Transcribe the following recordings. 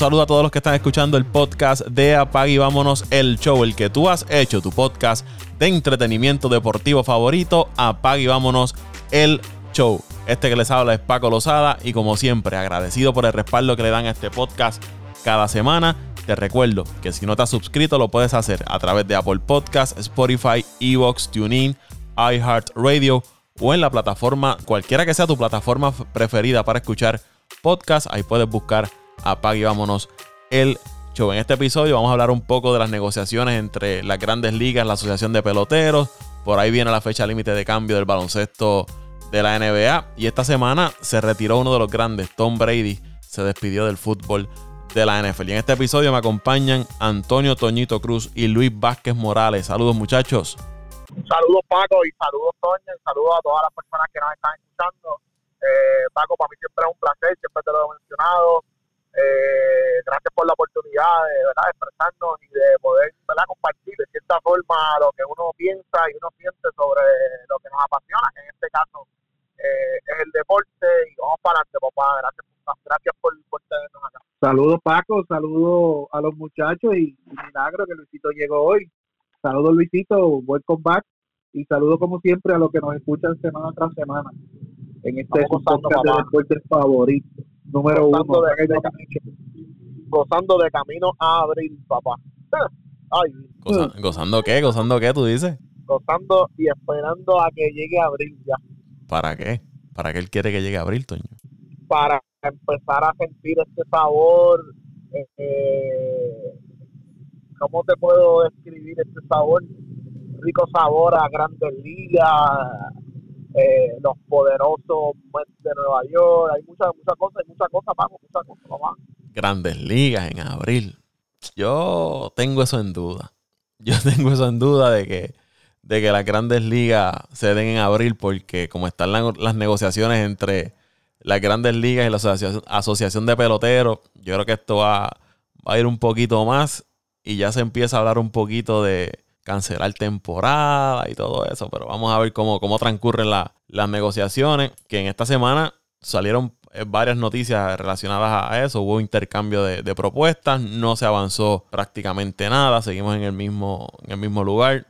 saludo a todos los que están escuchando el podcast de Apag y Vámonos el Show, el que tú has hecho, tu podcast de entretenimiento deportivo favorito, Apag y Vámonos el Show. Este que les habla es Paco Lozada y como siempre agradecido por el respaldo que le dan a este podcast cada semana. Te recuerdo que si no te has suscrito lo puedes hacer a través de Apple Podcasts, Spotify, Evox, TuneIn, iHeartRadio o en la plataforma, cualquiera que sea tu plataforma preferida para escuchar podcast. Ahí puedes buscar Apague y vámonos el show. En este episodio vamos a hablar un poco de las negociaciones entre las grandes ligas, la Asociación de Peloteros. Por ahí viene la fecha límite de cambio del baloncesto de la NBA. Y esta semana se retiró uno de los grandes, Tom Brady. Se despidió del fútbol de la NFL. Y en este episodio me acompañan Antonio Toñito Cruz y Luis Vázquez Morales. Saludos muchachos. Saludos Paco y saludos Toño saludos a todas las personas que nos están escuchando. Eh, Paco, para mí siempre es un placer, siempre te lo he mencionado. Eh, gracias por la oportunidad de ¿verdad? expresarnos y de poder ¿verdad? compartir de cierta forma lo que uno piensa y uno siente sobre lo que nos apasiona, que en este caso eh, es el deporte. Y vamos para adelante, papá. Gracias, gracias por, por tenernos acá. Saludos, Paco. Saludos a los muchachos y milagro que Luisito llegó hoy. Saludos, Luisito. Welcome back. Y saludos, como siempre, a los que nos escuchan semana tras semana en este podcast de deportes favorito número uno. gozando de camino a abril, papá. Ay. ¿Gozando qué? ¿Gozando qué tú dices? Gozando y esperando a que llegue abril ya. ¿Para qué? ¿Para qué él quiere que llegue abril, Toño? Para empezar a sentir este sabor. Eh, ¿Cómo te puedo describir este sabor? Rico sabor a grandes ligas, eh, los poderosos de Nueva York, hay muchas muchas cosas, hay muchas cosas, vamos, muchas cosas, mamá. Grandes ligas en abril. Yo tengo eso en duda. Yo tengo eso en duda de que, de que las grandes ligas se den en abril porque como están las negociaciones entre las grandes ligas y la asociación, asociación de peloteros, yo creo que esto va, va a ir un poquito más y ya se empieza a hablar un poquito de, cancelar temporada y todo eso, pero vamos a ver cómo, cómo transcurren las negociaciones, que en esta semana salieron eh, varias noticias relacionadas a eso, hubo intercambio de, propuestas, no se avanzó prácticamente nada, seguimos en el mismo, en el mismo lugar,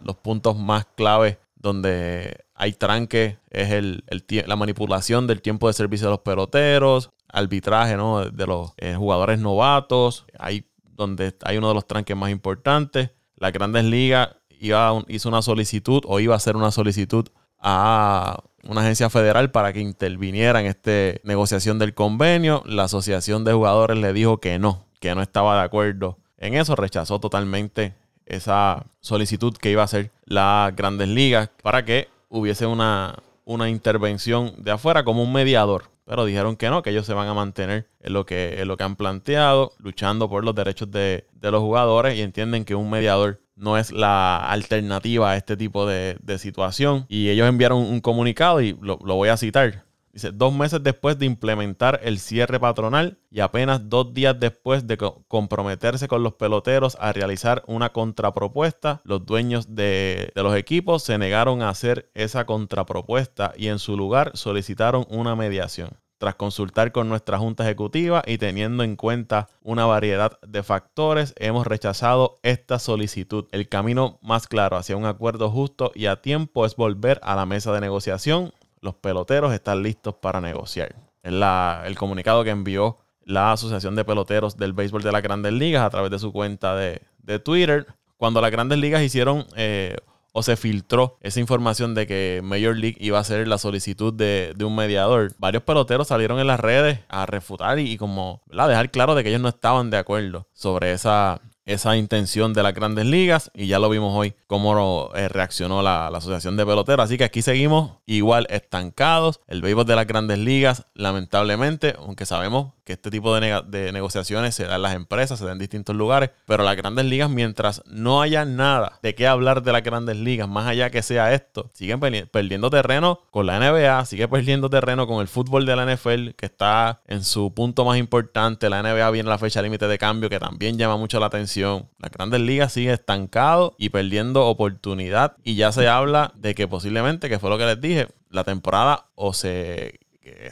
los puntos más claves donde hay tranque es el, la manipulación del tiempo de servicio de los peloteros, arbitraje ¿no? de los eh, jugadores novatos, ahí donde hay uno de los tranques más importantes las grandes ligas iba, hizo una solicitud o iba a hacer una solicitud a una agencia federal para que interviniera en esta negociación del convenio. La asociación de jugadores le dijo que no, que no estaba de acuerdo en eso, rechazó totalmente esa solicitud que iba a hacer las grandes ligas para que hubiese una, una intervención de afuera como un mediador. Pero dijeron que no, que ellos se van a mantener en lo que, en lo que han planteado, luchando por los derechos de, los jugadores y entienden que un mediador no es la alternativa a este tipo de, situación. Y ellos enviaron un comunicado y lo, lo voy a citar. Dice, dos meses después de implementar el cierre patronal y apenas dos días después de comprometerse con los peloteros a realizar una contrapropuesta, los dueños de, de, los equipos se negaron a hacer esa contrapropuesta y en su lugar solicitaron una mediación. Tras consultar con nuestra junta ejecutiva y teniendo en cuenta una variedad de factores, hemos rechazado esta solicitud. El camino más claro hacia un acuerdo justo y a tiempo es volver a la mesa de negociación los peloteros están listos para negociar. Es el comunicado que envió la Asociación de Peloteros del Béisbol de las Grandes Ligas a través de su cuenta de, Twitter. Cuando las Grandes Ligas hicieron eh, o se filtró esa información de que Major League iba a hacer la solicitud de, un mediador, varios peloteros salieron en las redes a refutar y, como dejar claro de que ellos no estaban de acuerdo sobre esa, esa intención de las grandes ligas y ya lo vimos hoy cómo eh, reaccionó la, Asociación de Peloteros. Así que aquí seguimos igual estancados. El béisbol de las grandes ligas, lamentablemente, aunque sabemos que este tipo de, de, negociaciones se dan en las empresas, se dan en distintos lugares, pero las grandes ligas, mientras no haya nada de qué hablar de las grandes ligas, más allá que sea esto, siguen perdiendo terreno con la NBA, sigue perdiendo terreno con el fútbol de la NFL, que está en su punto más importante. La NBA viene a la fecha límite de cambio, que también llama mucho la atención. Las grandes ligas sigue estancado y perdiendo oportunidad, y ya se habla de que posiblemente, que fue lo que les dije, la temporada o se,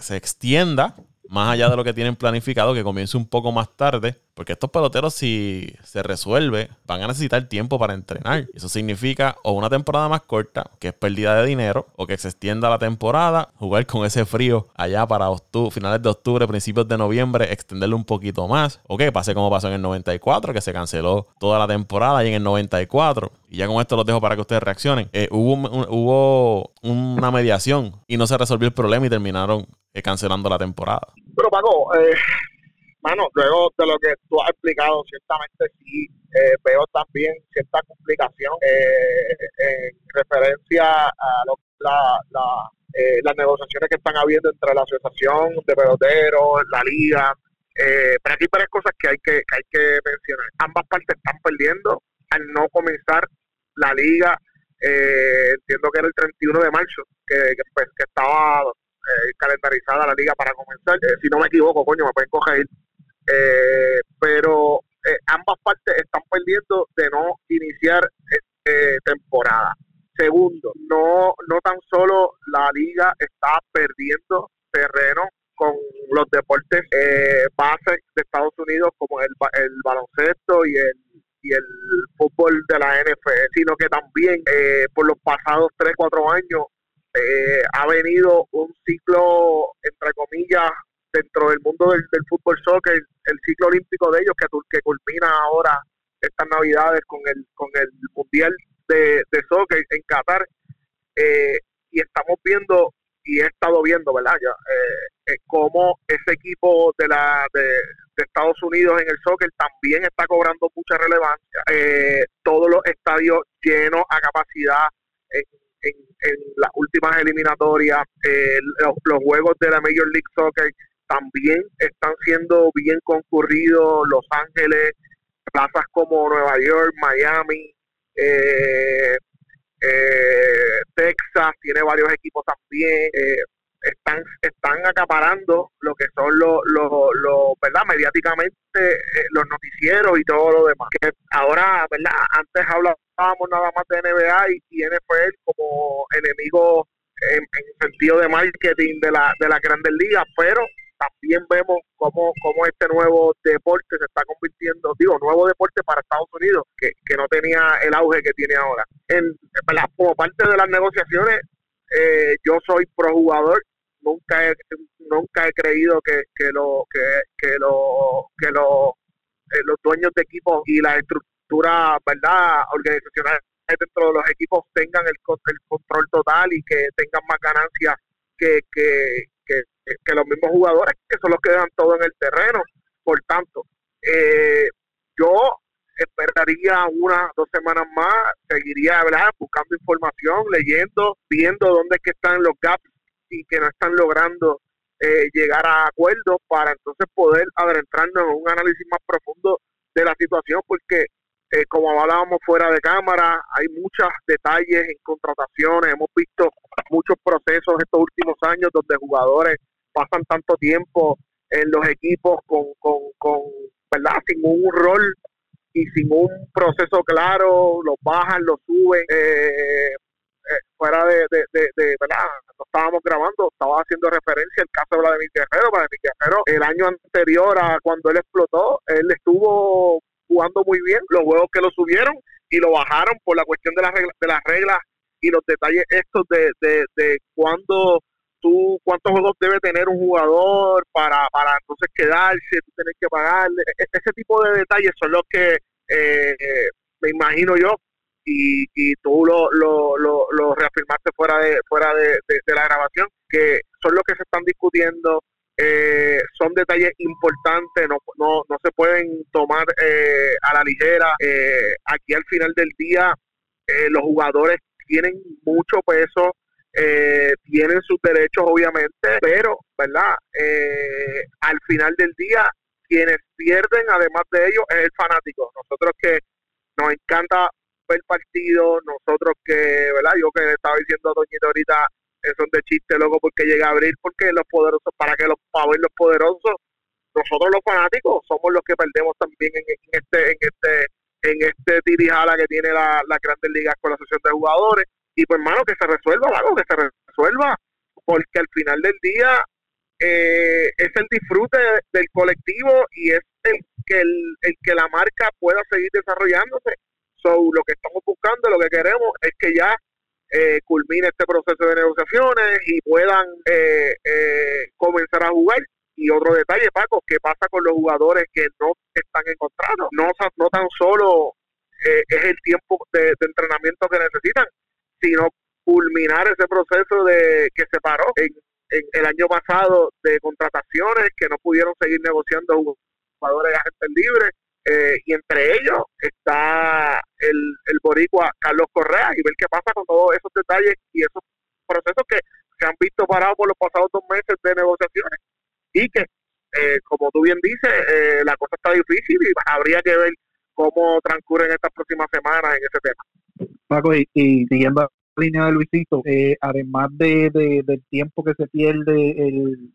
se extienda más allá de lo que tienen planificado, que comience un poco más tarde, porque estos peloteros si se resuelve, van a necesitar tiempo para entrenar. Eso significa o una temporada más corta, que es pérdida de dinero, o que se extienda la temporada, jugar con ese frío allá para finales de octubre, principios de noviembre, extenderlo un poquito más, o que pase como pasó en el 94, que se canceló toda la temporada y en el 94. Y ya con esto los dejo para que ustedes reaccionen. Eh, hubo, hubo una mediación y no se resolvió el problema y terminaron eh, cancelando la temporada. Pero Paco, eh, mano, luego de lo que tú has explicado, ciertamente sí eh, veo también cierta complicación en referencia a las negociaciones que están habiendo entre la asociación de peloteros, la liga. pero aquí hay varias cosas que hay que, hay que mencionar. Ambas partes están perdiendo al no comenzar la liga. entiendo que era el 31 de marzo, que, que, pues, que estaba eh, calendarizada la liga para comenzar. Eh, si no me equivoco, coño, me pueden coger. Eh, pero ambas partes están perdiendo de no iniciar temporada. Segundo, no, no tan solo la liga está perdiendo terreno con los deportes base de Estados Unidos como el, el baloncesto y el y el fútbol de la NFL, sino que también por los pasados 3, 4 años eh, ha venido un ciclo, entre comillas, dentro del mundo del, fútbol soccer, el ciclo olímpico de ellos que, culmina ahora estas navidades con el con el mundial de, de soccer en Qatar. Eh, y estamos viendo y he estado viendo verdad ya eh, eh, cómo ese equipo de la de, Estados Unidos en el soccer también está cobrando mucha relevancia. Todos los estadios llenos a capacidad en las últimas eliminatorias, eh, los, juegos de la Major League Soccer también están siendo bien concurridos, Los Ángeles, plazas como Nueva York, Miami, eh, eh, Texas, tiene varios equipos también están están acaparando lo que son los, los, ¿verdad? Mediáticamente eh, los noticieros y todo lo demás. Que ahora, ¿verdad? Antes hablábamos nada más de NBA y, NFL como enemigos en, sentido de marketing de la, de la Grandes Ligas, pero también vemos cómo, cómo este nuevo deporte se está convirtiendo, digo, nuevo deporte para Estados Unidos, que, que no tenía el auge que tiene ahora. En, Como parte de las negociaciones, eh, yo soy pro jugador nunca he, nunca he creído que, que, lo, que, que, lo, que lo, eh, los dueños de equipos y la estructura verdad organizacional dentro de los equipos tengan el, el control total y que tengan más ganancias que, que, que, los mismos jugadores, que son los que todo en el terreno. Por tanto, eh, yo esperaría una, dos semanas más, seguiría ¿verdad? buscando información, leyendo, viendo dónde es que están los gaps y que no están logrando eh, llegar a acuerdos para entonces poder adentrarnos en un análisis más profundo de la situación, porque eh, como hablábamos fuera de cámara, hay muchos detalles en contrataciones, hemos visto muchos procesos estos últimos años donde jugadores pasan tanto tiempo en los equipos con, con, con ¿verdad? Sin un rol y sin un proceso claro, los bajan, los suben, eh, eh, fuera de, de, de, ¿verdad? No estábamos grabando, estaba haciendo referencia al caso de Vladimir Guerrero. Vladimir Guerrero, el año anterior a cuando él explotó, él estuvo jugando muy bien, los juegos que lo subieron y lo bajaron por la cuestión de las reglas, de las reglas y los detalles estos de, de, de cuándo tú, cuántos juegos debe tener un jugador para, para entonces quedarse, tú tienes que pagarle. E, ese tipo de detalles son los que eh, me imagino yo y, y tú lo, lo, lo, reafirmaste fuera de fuera de, la grabación, que son los que se están discutiendo, eh, son detalles importantes, no, no, no se pueden tomar eh, a la ligera. Eh, aquí al final del día los jugadores tienen mucho peso, tienen sus derechos obviamente, pero, ¿verdad? al final del día, quienes pierden además de ellos es el fanático. Nosotros que nos encanta el partido, nosotros que, ¿verdad? Yo que estaba diciendo a Doñito ahorita, son de chiste, loco, porque llega a abrir, porque los poderosos, para que los, para ver los poderosos, nosotros los fanáticos somos los que perdemos también en, este, en este, en este tirijala que tiene la, la Grandes Ligas con la Asociación de Jugadores, y pues hermano, que se resuelva algo, que se resuelva, porque al final del día eh, es el disfrute del colectivo y es el que, el, que la marca pueda seguir desarrollándose. So, lo que estamos buscando, lo que queremos es que ya eh, culmine este proceso de negociaciones y puedan eh, eh, comenzar a jugar. Y otro detalle, Paco, ¿qué pasa con los jugadores que no están encontrados? No, no tan solo es el tiempo de, entrenamiento que necesitan, sino culminar ese proceso de que se paró en, el año pasado de contrataciones que no pudieron seguir negociando jugadores agentes libres eh, y entre ellos está el, el boricua Carlos Correa y ver qué pasa con todos esos detalles y esos procesos que se han visto parados por los pasados dos meses de negociaciones y que, eh, como tú bien dices, eh, la cosa está difícil y habría que ver cómo transcurren estas próximas semanas en ese tema. Paco, y, siguiendo la línea de Luisito, además de, del tiempo que se pierde el,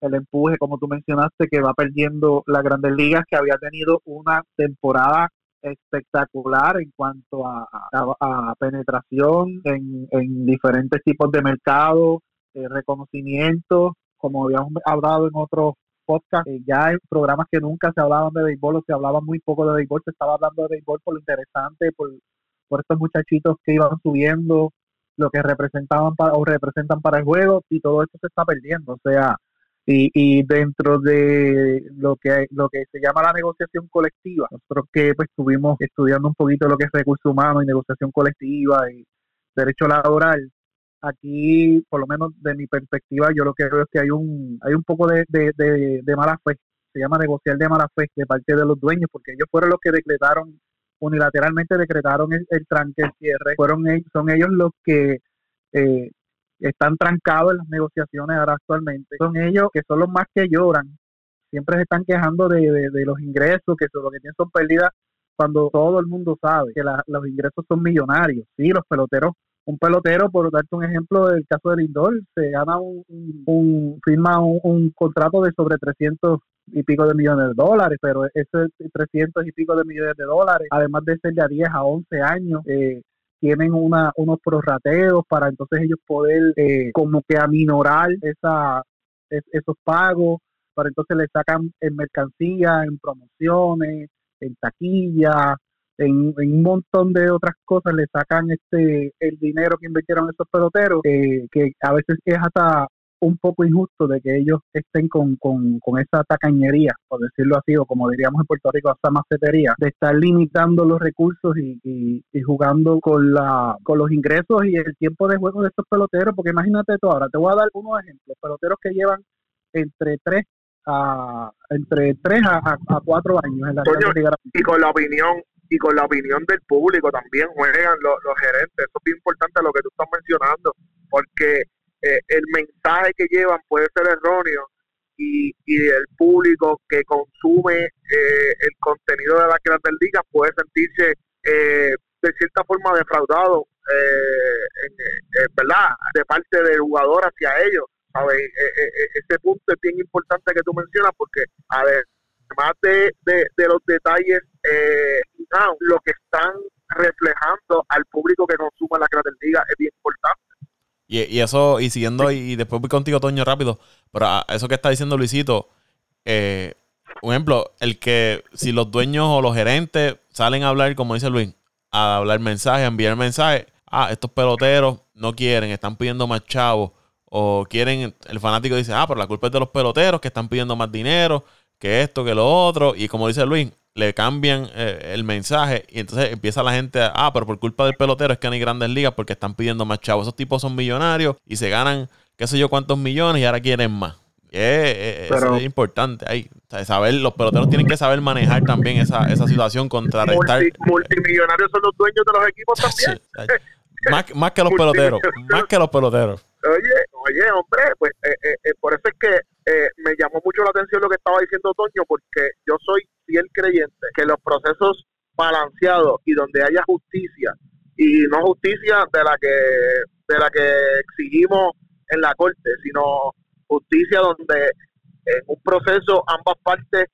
el empuje, como tú mencionaste, que va perdiendo las grandes ligas, que había tenido una temporada espectacular en cuanto a, penetración en, diferentes tipos de mercados, eh, reconocimiento, como habíamos hablado en otros podcasts, eh, ya en programas que nunca se hablaban de béisbol o se hablaba muy poco de béisbol, se estaba hablando de béisbol por lo interesante, por, por estos muchachitos que iban subiendo, lo que representaban para, o representan para el juego, y todo esto se está perdiendo. O sea, y, y dentro de lo que lo que se llama la negociación colectiva, nosotros que pues estuvimos estudiando un poquito lo que es recursos humanos y negociación colectiva y derecho laboral, aquí, por lo menos de mi perspectiva, yo lo que veo es que hay un hay un poco de, de, mala fe, se llama negociar de mala fe de parte de los dueños, porque ellos fueron los que decretaron unilateralmente decretaron el, el tranque, el cierre, fueron son ellos los que eh, están trancados en las negociaciones ahora actualmente. Son ellos que son los más que lloran. Siempre se están quejando de, los ingresos, que lo que tienen son pérdidas cuando todo el mundo sabe que los ingresos son millonarios. Sí, los peloteros, un pelotero, por darte un ejemplo del caso de Lindor, se gana un, firma un, contrato de sobre 300 y pico de millones de dólares, pero ese 300 y pico de millones de dólares, además de ser de 10 a 11 años, eh, tienen una, unos prorrateos para entonces ellos poder eh, como que aminorar esa, esos pagos, para entonces le sacan en mercancía, en promociones, en taquilla, en, un montón de otras cosas le sacan este el dinero que invirtieron esos peloteros, eh, que a veces es hasta un poco injusto de que ellos estén con, con, con, esa tacañería, por decirlo así, o como diríamos en Puerto Rico, esa macetería, de estar limitando los recursos y, y, jugando con, la, con los ingresos y el tiempo de juego de estos peloteros, porque imagínate tú ahora, te voy a dar unos ejemplos, peloteros que llevan entre tres a entre tres a, a, cuatro años en la y con la opinión y con la opinión del público también juegan los, los gerentes eso es bien importante lo que tú estás mencionando porque eh, el mensaje que llevan puede ser erróneo y, y el público que consume eh, el contenido de la Grandes Ligas puede sentirse eh, de cierta forma defraudado, ¿verdad? De parte del jugador hacia ellos. ¿sabes? ese punto es bien importante que tú mencionas porque, a ver, además de, de, los detalles, lo que están reflejando al público que consume la Grandes Ligas es bien importante. Y, eso, y siguiendo, y, después voy contigo, Toño, rápido. Pero eso que está diciendo Luisito, eh, un ejemplo, el que si los dueños o los gerentes salen a hablar, como dice Luis, a hablar mensajes, a enviar mensajes, ah, estos peloteros no quieren, están pidiendo más chavos, o quieren, el fanático dice, ah, pero la culpa es de los peloteros que están pidiendo más dinero, que esto, que lo otro, y como dice Luis, le cambian eh, el mensaje y entonces empieza la gente a, ah, pero por culpa del pelotero es que no hay grandes ligas porque están pidiendo más chavos. Esos tipos son millonarios y se ganan qué sé yo cuántos millones y ahora quieren más. Eh, eso es importante ahí. saber, los peloteros tienen que saber manejar también esa, esa situación, contrarrestar. multimillonarios son los dueños de los equipos también. más, más que los peloteros, más que los peloteros. Oye, oye, hombre, pues eh, por eso es que me llamó mucho la atención lo que estaba diciendo Toño, porque yo soy fiel creyente que los procesos balanceados y donde haya justicia y no justicia de la que de la que exigimos en la corte, sino justicia donde en un proceso ambas partes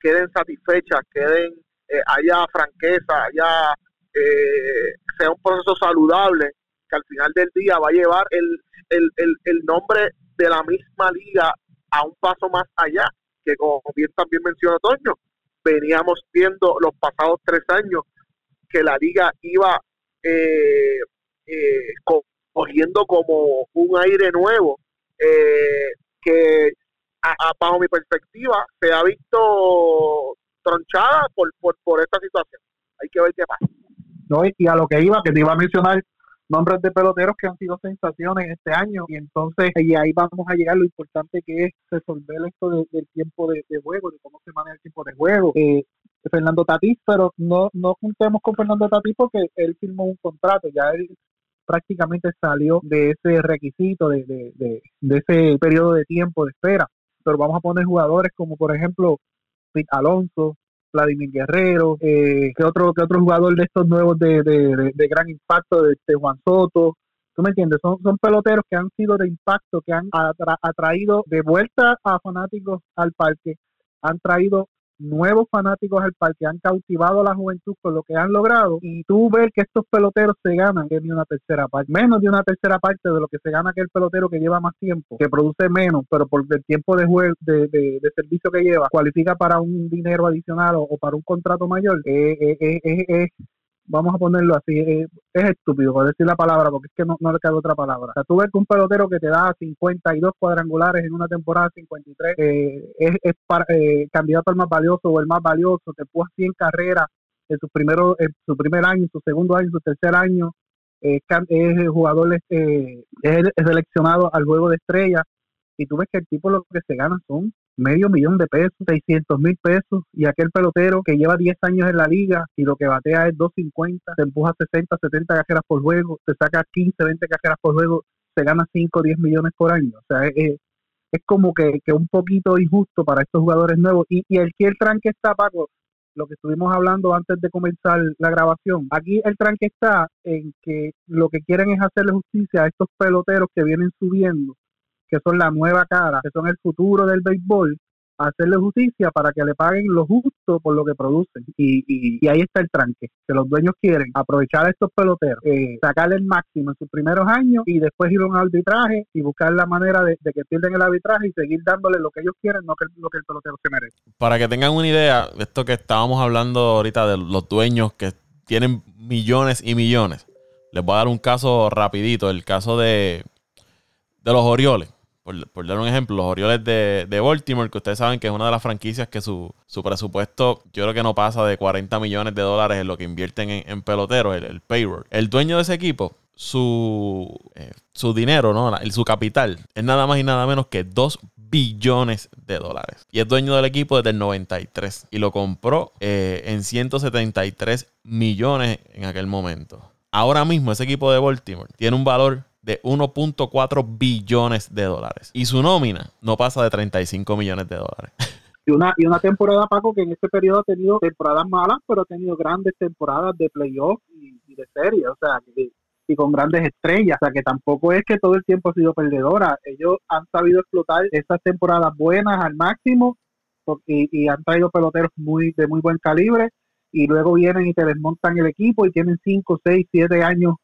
queden satisfechas, queden eh, haya franqueza, haya eh, sea un proceso saludable que al final del día va a llevar el, el, el, el nombre de la misma liga a un paso más allá, que como bien también mencionó Toño, veníamos viendo los pasados tres años que la liga iba eh, eh, cogiendo como un aire nuevo eh, que bajo mi perspectiva se ha visto tronchada por, por, por esta situación. Hay que ver qué pasa. No, y a lo que iba, que te iba a mencionar nombres de peloteros que han sido sensaciones este año y entonces y ahí vamos a llegar lo importante que es resolver esto del tiempo de, juego, de cómo se maneja el tiempo de juego. Eh, Fernando Tatís, pero no, no juntemos con Fernando Tatís porque él firmó un contrato, ya él prácticamente salió de ese requisito, de, de, de, ese periodo de tiempo de espera. Pero vamos a poner jugadores como por ejemplo Pete Alonso, Vladimir Guerrero, eh, que otro que otro jugador de estos nuevos de, de, gran impacto, de, Juan Soto. ¿Tú me entiendes? Son, son peloteros que han sido de impacto, que han atraído de vuelta a fanáticos al parque, han traído nuevos fanáticos al parque, han cautivado a la juventud con lo que han logrado y tú ves que estos peloteros se ganan que ni una tercera parte, menos de una tercera parte de lo que se gana aquel pelotero que lleva más tiempo, que produce menos, pero por el tiempo de, juego, de, de, servicio que lleva, cualifica para un dinero adicional o, para un contrato mayor, eh, eh, eh, vamos a ponerlo así, es, estúpido por decir la palabra, porque es que no, no le cabe otra palabra. O sea, tú ves que un pelotero que te da 52 cuadrangulares en una temporada 53 eh, es, es eh, candidato al más valioso o el más valioso, te puso 100 carreras en su, primero, en su primer año, en su segundo año, en su tercer año, es el jugador eh, es seleccionado al juego de estrella y tú ves que el tipo lo que se gana son medio millón de pesos, 600 mil pesos, y aquel pelotero que lleva 10 años en la liga y lo que batea es 250, se empuja 60, 70 cajeras por juego, se saca 15, 20 cajeras por juego, se gana 5, 10 millones por año. O sea, es, es como que, que, un poquito injusto para estos jugadores nuevos. Y, y que el tranque está, Paco, lo que estuvimos hablando antes de comenzar la grabación. Aquí el tranque está en que lo que quieren es hacerle justicia a estos peloteros que vienen subiendo que son la nueva cara, que son el futuro del béisbol, hacerle justicia para que le paguen lo justo por lo que producen. Y, y, ahí está el tranque, que los dueños quieren aprovechar a estos peloteros, eh, sacarle el máximo en sus primeros años y después ir a un arbitraje y buscar la manera de, que pierden el arbitraje y seguir dándole lo que ellos quieren, no que, lo que el pelotero se merece. Para que tengan una idea, esto que estábamos hablando ahorita de los dueños que tienen millones y millones, les voy a dar un caso rapidito, el caso de, de los Orioles por, dar un ejemplo, los Orioles de, Baltimore, que ustedes saben que es una de las franquicias que su, presupuesto yo creo que no pasa de 40 millones de dólares en lo que invierten en, peloteros, el, payroll. El dueño de ese equipo, su, eh, dinero, ¿no? su capital, es nada más y nada menos que 2 billones de dólares. Y es dueño del equipo desde el 93. Y lo compró eh, en 173 millones en aquel momento. Ahora mismo ese equipo de Baltimore tiene un valor de 1.4 billones de dólares. Y su nómina no pasa de 35 millones de dólares. Y una, y una temporada, Paco, que en este periodo ha tenido temporadas malas, pero ha tenido grandes temporadas de playoff y, de serie, o sea, y con grandes estrellas, o sea, que tampoco es que todo el tiempo ha sido perdedora. Ellos han sabido explotar esas temporadas buenas al máximo y, y han traído peloteros muy de muy buen calibre y luego vienen y te desmontan el equipo y tienen 5, 6, 7 años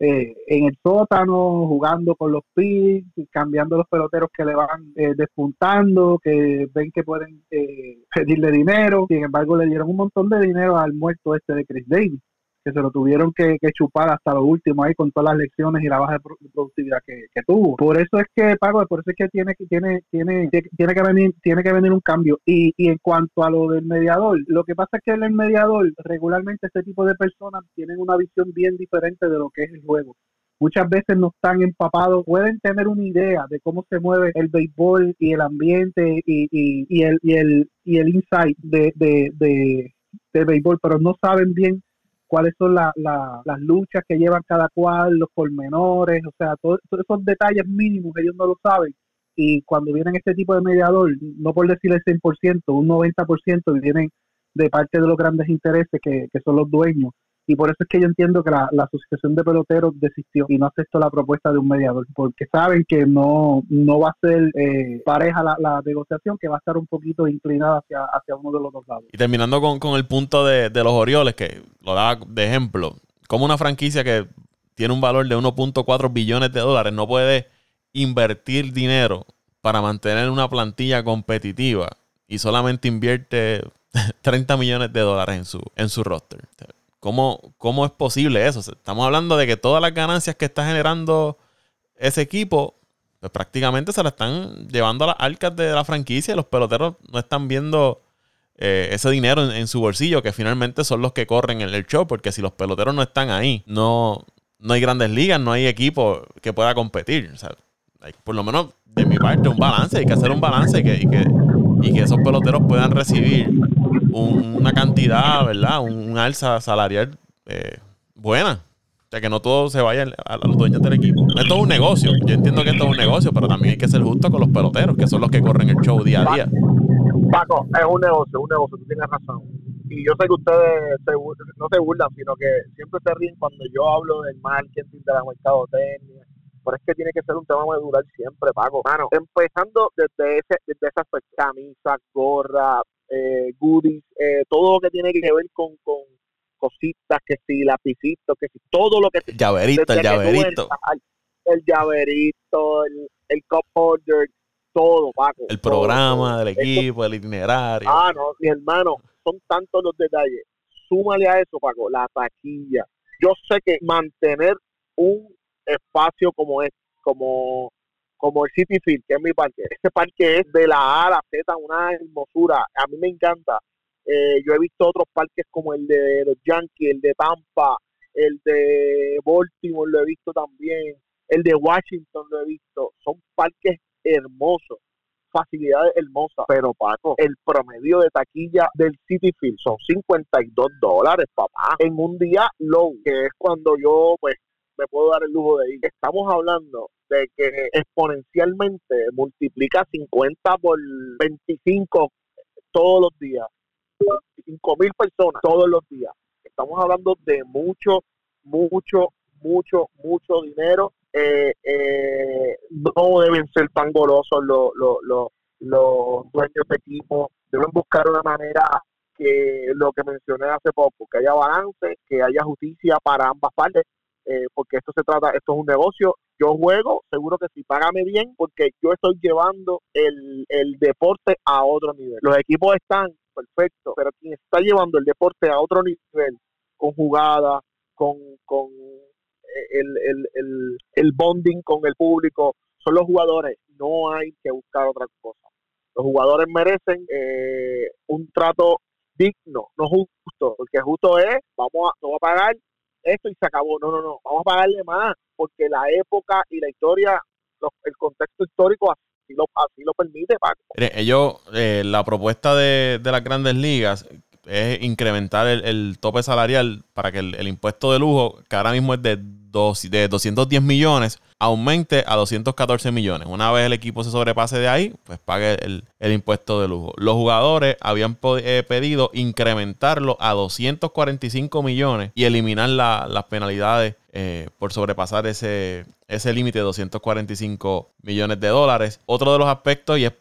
eh, en el sótano, jugando con los pits, cambiando los peloteros que le van eh, despuntando, que ven que pueden eh, pedirle dinero. Sin embargo, le dieron un montón de dinero al muerto este de Chris Davis que se lo tuvieron que, chupar hasta lo último ahí con todas las lecciones y la baja productividad que, tuvo. Por eso es que, Pago, por eso es que tiene, tiene, tiene, tiene que venir, tiene que venir un cambio. Y, y en cuanto a lo del mediador, lo que pasa es que el mediador, regularmente este tipo de personas tienen una visión bien diferente de lo que es el juego muchas veces no están empapados, pueden tener una idea de cómo se mueve el béisbol y el ambiente y, y, y el, y, el, y el insight de, de, de, de béisbol, pero no saben bien cuáles son las luchas que llevan cada cual, los pormenores, o sea, todos esos detalles mínimos ellos no lo saben. Y cuando vienen este tipo de mediador, no por decir el 100%, un 90% vienen de parte de los grandes intereses que, que son los dueños y por eso es que yo entiendo que la, Asociación de Peloteros desistió y no aceptó la propuesta de un mediador, porque saben que no, no va a ser eh, pareja la, negociación, que va a estar un poquito inclinada hacia, hacia uno de los dos lados. Y terminando con, el punto de, los Orioles, que lo daba de ejemplo, como una franquicia que tiene un valor de 1.4 billones de dólares no puede invertir dinero para mantener una plantilla competitiva y solamente invierte 30 millones de dólares en su, en su roster. ¿Cómo, ¿Cómo es posible eso? Estamos hablando de que todas las ganancias que está generando ese equipo, pues prácticamente se la están llevando a las arcas de la franquicia. Los peloteros no están viendo eh, ese dinero en, su bolsillo, que finalmente son los que corren en el show, porque si los peloteros no están ahí, no, no hay grandes ligas, no hay equipo que pueda competir. O sea, por lo menos de mi parte, un balance, hay que hacer un balance y que, y que, y que esos peloteros puedan recibir una cantidad, ¿verdad? Un, alza salarial eh, buena. O sea, que no todo se vaya a, los dueños del equipo. Esto es un negocio. Yo entiendo que esto es un negocio, pero también hay que ser justo con los peloteros, que son los que corren el show día a día. Paco, es un negocio, un negocio, tú tienes razón. Y yo sé que ustedes no se burlan, sino que siempre se ríen cuando yo hablo del marketing, de la mercadotecnia. Pero es que tiene que ser un tema durar siempre, Paco. Mano, empezando desde ese, desde esas camisas, gorra, eh, goodies, eh, todo lo que tiene que ver con, con cositas, que si lapicitos, que si todo lo que... El llaverito, el llaverito. el llaverito, el, el cup holder, todo, Paco. El programa del equipo, el itinerario. Ah, no, mi hermano, son tantos los detalles. Súmale a eso, Paco, la taquilla. Yo sé que mantener un espacio como es, como como el City Field, que es mi parque. Ese parque es de la A a la Z, una hermosura. A mí me encanta. Eh, yo he visto otros parques como el de los Yankees, el de Tampa, el de Baltimore lo he visto también, el de Washington lo he visto. Son parques hermosos, facilidades hermosas. Pero Paco, el promedio de taquilla del City Field son 52 dólares, papá, en un día low, que es cuando yo pues me puedo dar el lujo de ir. Estamos hablando de que exponencialmente multiplica 50 por 25 todos los días. 5 mil personas todos los días. Estamos hablando de mucho, mucho, mucho, mucho dinero. Eh, eh, no deben ser tan golosos los, los, los, los dueños de equipo. Deben buscar una manera que lo que mencioné hace poco, que haya balance, que haya justicia para ambas partes eh, porque esto se trata, esto es un negocio. Yo juego, seguro que si págame bien, porque yo estoy llevando el, deporte a otro nivel. Los equipos están perfectos, pero quien está llevando el deporte a otro nivel, con jugadas, con, con eh, el, el, bonding con el público, son los jugadores. No hay que buscar otra cosa. Los jugadores merecen eh, un trato digno, no justo, porque justo es, vamos a, no va a pagar esto y se acabó. No, no, no, vamos a pagarle más porque la época y la historia, el contexto histórico así lo, así lo permite, Paco. Ellos, eh, la propuesta de, las grandes ligas es incrementar el, tope salarial para que el, impuesto de lujo, que ahora mismo es de, dos, de 210 millones, aumente a 214 millones. Una vez el equipo se sobrepase de ahí, pues pague el, impuesto de lujo. Los jugadores habían eh, pedido incrementarlo a 245 millones y eliminar las penalidades eh, por sobrepasar ese, ese límite de 245 millones de dólares. Otro de los aspectos, y es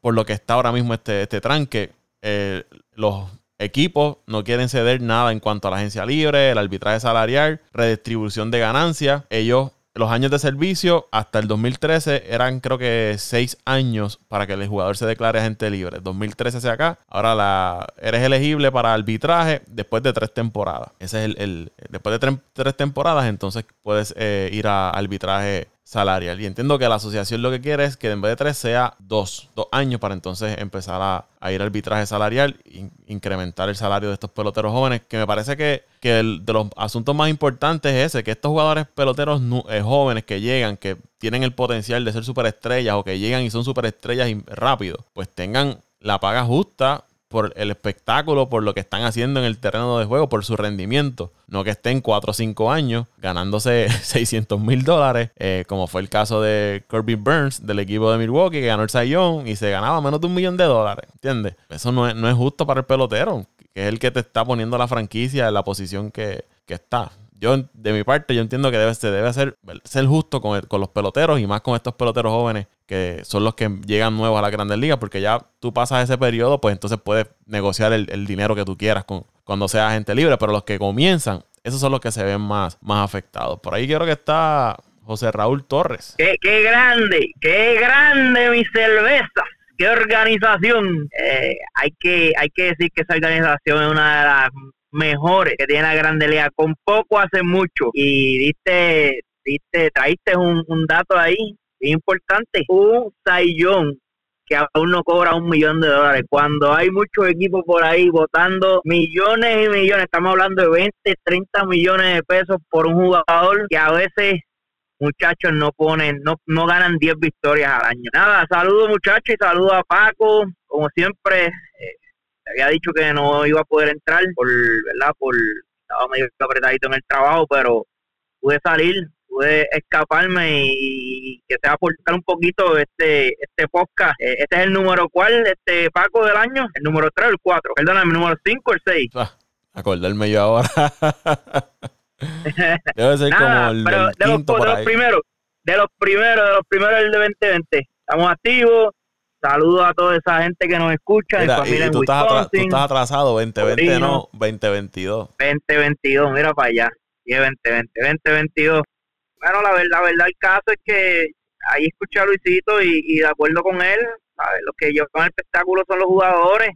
por lo que está ahora mismo este, este tranque, eh, los equipos no quieren ceder nada en cuanto a la agencia libre, el arbitraje salarial, redistribución de ganancias. Ellos, los años de servicio hasta el 2013 eran creo que seis años para que el jugador se declare agente libre. 2013 hacia acá, ahora la, eres elegible para arbitraje después de tres temporadas. Ese es el, después de tres, temporadas, entonces puedes eh, ir a arbitraje salarial. Y entiendo que la asociación lo que quiere es que en vez de tres sea dos, dos años para entonces empezar a, ir al arbitraje salarial e incrementar el salario de estos peloteros jóvenes, que me parece que, el, de los asuntos más importantes es ese, que estos jugadores peloteros eh, jóvenes que llegan, que tienen el potencial de ser superestrellas o que llegan y son superestrellas rápido, pues tengan la paga justa por el espectáculo, por lo que están haciendo en el terreno de juego, por su rendimiento. No que estén 4 o 5 años ganándose 600 mil dólares, eh, como fue el caso de Kirby Burns del equipo de Milwaukee, que ganó el Sayón y se ganaba menos de un millón de dólares. ¿Entiendes? Eso no es, no es justo para el pelotero, que es el que te está poniendo la franquicia en la posición que, que está yo, de mi parte, yo entiendo que debe, se debe hacer, ser justo con, con, los peloteros y más con estos peloteros jóvenes que son los que llegan nuevos a la grandes ligas, porque ya tú pasas ese periodo, pues entonces puedes negociar el, dinero que tú quieras con, cuando seas gente libre, pero los que comienzan, esos son los que se ven más, más afectados. Por ahí creo que está José Raúl Torres. Qué, qué grande, qué grande mi cerveza. Qué organización. Eh, hay que hay que decir que esa organización es una de las mejores que tiene la Grande Liga. Con poco hace mucho. Y diste, diste, traíste un, un dato ahí importante. Un sayón que aún no cobra un millón de dólares. Cuando hay muchos equipos por ahí votando millones y millones, estamos hablando de 20, 30 millones de pesos por un jugador que a veces muchachos no ponen, no, no ganan 10 victorias al año. Nada, saludos muchachos y saludos a Paco. Como siempre, eh, había dicho que no iba a poder entrar por, ¿verdad? Por, estaba medio apretadito en el trabajo, pero pude salir, pude escaparme y que te va a aportar un poquito este este podcast. Eh, este es el número cuál, este Paco del año, el número 3 o el 4. Perdóname, el número 5 o el 6. Ah, acordarme yo ahora. Debe ser como el, pero de, los, de los primeros, de los primeros, de los primeros del 2020. Estamos activos. Saludos a toda esa gente que nos escucha. Mira, y, tú, estás tú, estás atrasado, 2020 no, 2022. 2022, mira para allá. Y 2020, 2022. Bueno, la verdad, la verdad, el caso es que ahí escuché a Luisito y, de acuerdo con él, ¿sabes? los que llevan el espectáculo son los jugadores.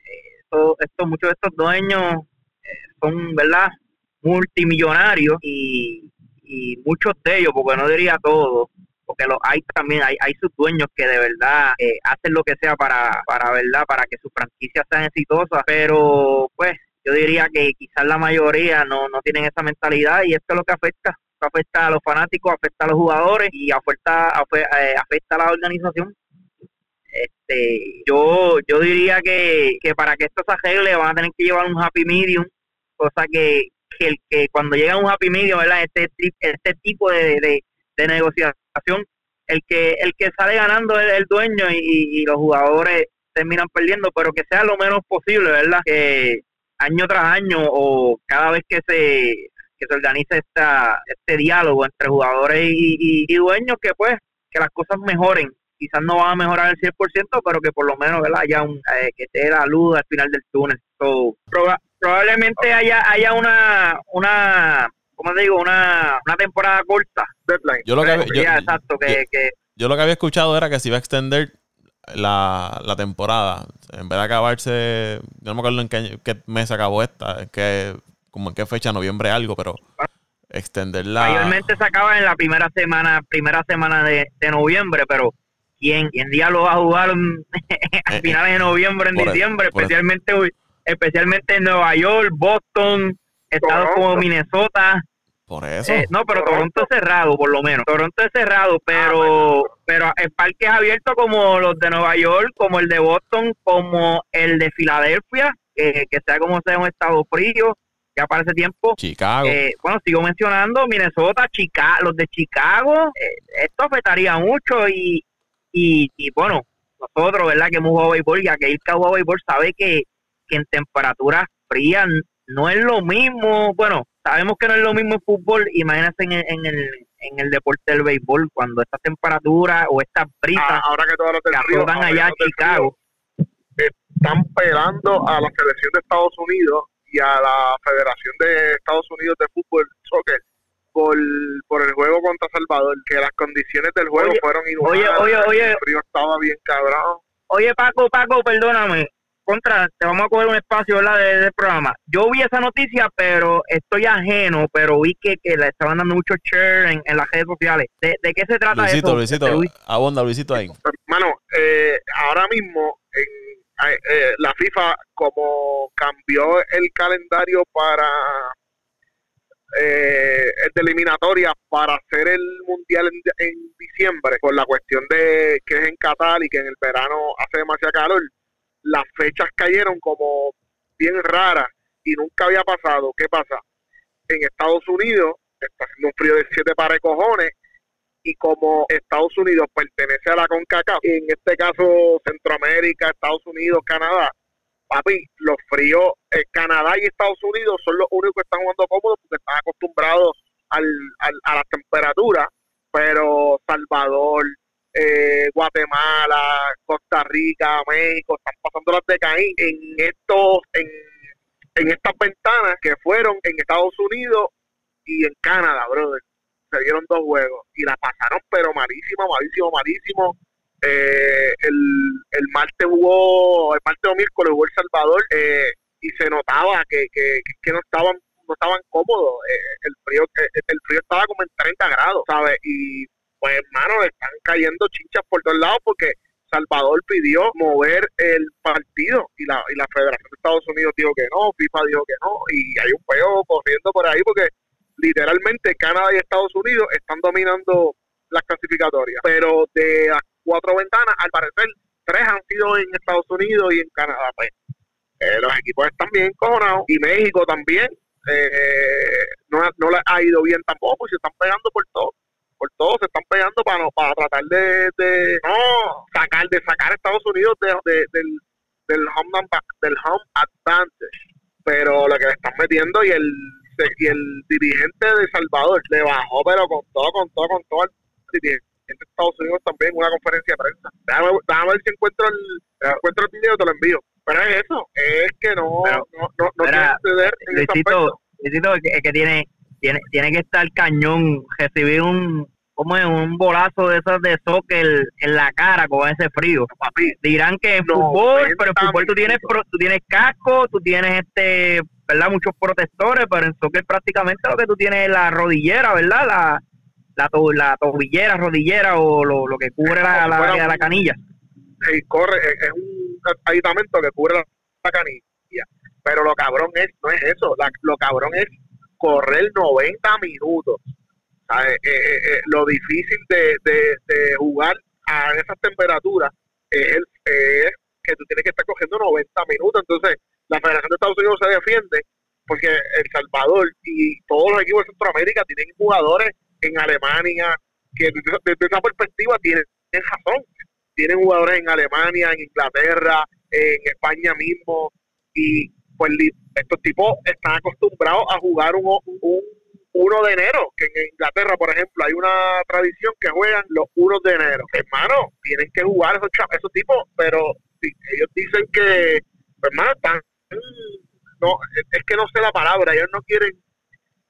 Esto, muchos de estos dueños eh, son, ¿verdad? Multimillonarios y, muchos de ellos, porque no diría todos, porque los hay también, hay, hay sus dueños que de verdad eh, hacen lo que sea para, para, ¿verdad? Para que sus franquicias sean exitosas, pero pues yo diría que quizás la mayoría no, no tienen esa mentalidad y esto es lo que afecta afecta a los fanáticos, afecta a los jugadores y afecta, eh, afecta a la organización. Este, yo, yo diría que, que para que esto se arregle van a tener que llevar un happy medium, cosa que, que, el, que cuando llega un happy medium, ¿verdad? Este, este tipo de, de, negociación, el que, el que sale ganando es el dueño y, y los jugadores terminan perdiendo, pero que sea lo menos posible, ¿verdad? Que año tras año o cada vez que se que se organice esta, este diálogo entre jugadores y, dueños que pues que las cosas mejoren quizás no van a mejorar el 100% pero que por lo menos ¿verdad? haya un eh, que esté la luz al final del túnel probablemente haya haya una una ¿cómo te digo? una, una temporada corta yo lo que, había, exacto, que, yo lo que había escuchado era que se iba a extender la, la temporada. En vez de acabarse, yo no me acuerdo en qué, qué mes acabó esta, que como en qué fecha, noviembre algo, pero extenderla. Mayormente se acaba en la primera semana, primera semana de, noviembre, pero ¿quién, quién día lo va a jugar a eh, finales de noviembre, en diciembre? especialmente, especialmente en Nueva York, Boston, estados como Minnesota. Por eso. Eh, no, pero Toronto es cerrado, por lo menos. Toronto es cerrado, pero, ah, pero el parque es abierto como los de Nueva York, como el de Boston, como el de Filadelfia, que, que sea como sea un estado frío ya para ese tiempo. Chicago. Eh, bueno, sigo mencionando Minnesota, Chicago, los de Chicago. Eh, esto afectaría mucho y, y, bueno, nosotros, ¿verdad? Que hemos jugado béisbol, ya que el que ha jugado béisbol sabe que, que en temperaturas frías no es lo mismo. Bueno, sabemos que no es lo mismo el fútbol. Imagínense en, en el en el deporte del béisbol cuando estas temperaturas o estas brisas ah, ahora que todos los del río, allá a Chicago están pelando a la selección de Estados Unidos y a la Federación de Estados Unidos de Fútbol Soccer por, por el juego contra Salvador, que las condiciones del juego fueron inhumanas. Oye, oye, oye. El frío estaba bien cabrón. Oye, Paco, Paco, perdóname. Contra, te vamos a coger un espacio ¿verdad? del programa. Yo vi esa noticia, pero estoy ajeno, pero vi que, que le estaban dando mucho share en, las redes sociales. ¿De, qué se trata Luisito, eso? Luisito, Luisito, abonda Luisito ahí. Hermano, eh, ahora mismo en eh, la FIFA como cambió el calendario para eh, de eliminatoria para hacer el mundial en, diciembre por la cuestión de que es en Qatar y que en el verano hace demasiado calor las fechas cayeron como bien raras y nunca había pasado ¿qué pasa? en Estados Unidos está haciendo un frío de siete pares cojones y como Estados Unidos pertenece a la CONCACAF, en este caso Centroamérica, Estados Unidos, Canadá, papi, los fríos, Canadá y Estados Unidos son los únicos que están jugando cómodos porque están acostumbrados al, a la temperatura, pero Salvador, eh, Guatemala, Costa Rica, México, están pasando las de Caín en estos, en, en estas ventanas que fueron en Estados Unidos y en Canadá, brother se dieron dos juegos y la pasaron, pero malísimo, malísimo, malísimo. Eh, el, el martes jugó, el martes o miércoles jugó El Salvador eh, y se notaba que, que, que no estaban no estaban cómodos. Eh, el frío el frío estaba como en 30 grados, ¿sabes? Y pues, hermano, están cayendo chinchas por todos lados porque Salvador pidió mover el partido y la, y la Federación de Estados Unidos dijo que no, FIFA dijo que no, y hay un juego corriendo por ahí porque literalmente Canadá y Estados Unidos están dominando las clasificatorias, pero de las cuatro ventanas, al parecer, tres han sido en Estados Unidos y en Canadá. Pues eh, los equipos están bien cojonados y México también eh, no, no le ha ido bien tampoco se están pegando por todo por todo se están pegando para para tratar de, de no sacar de sacar a Estados Unidos de, del del home del home advantage. Pero lo que le están metiendo y el y el dirigente de Salvador le bajó pero con todo con todo con todo el dirigente de Estados Unidos también una conferencia de prensa. Déjame, ver si encuentro el encuentro el video te lo envío. Pero es eso es que no no no, no quiere ceder en es que tiene tiene, tiene que estar cañón, recibir un como es un bolazo de esos de soccer en la cara con ese frío. Dirán que es fútbol, pero en fútbol tú tienes tú tienes casco, tú tienes este, ¿verdad? Muchos protectores, pero en soccer prácticamente lo que tú tienes es la rodillera, ¿verdad? La la, la tobillera, rodillera o lo, lo que cubre la, la, la, canilla. Sí, corre, es un aditamento que cubre la, canilla. Pero lo cabrón es, no es eso, lo cabrón es correr 90 minutos. Eh, eh, eh, lo difícil de, jugar a esas temperaturas es, que tú tienes que estar cogiendo 90 minutos. Entonces, la Federación de Estados Unidos se defiende porque El Salvador y todos los equipos de Centroamérica tienen jugadores en Alemania que desde, esa perspectiva tienen razón. Tienen jugadores en Alemania, en Inglaterra, en España mismo y pues estos tipos están acostumbrados a jugar un, un 1 de enero, que en Inglaterra, por ejemplo, hay una tradición que juegan los 1 de enero. Hermano, tienen que jugar esos, esos tipos, pero ellos dicen que, pues, hermano, están, no, es que no sé la palabra, ellos no quieren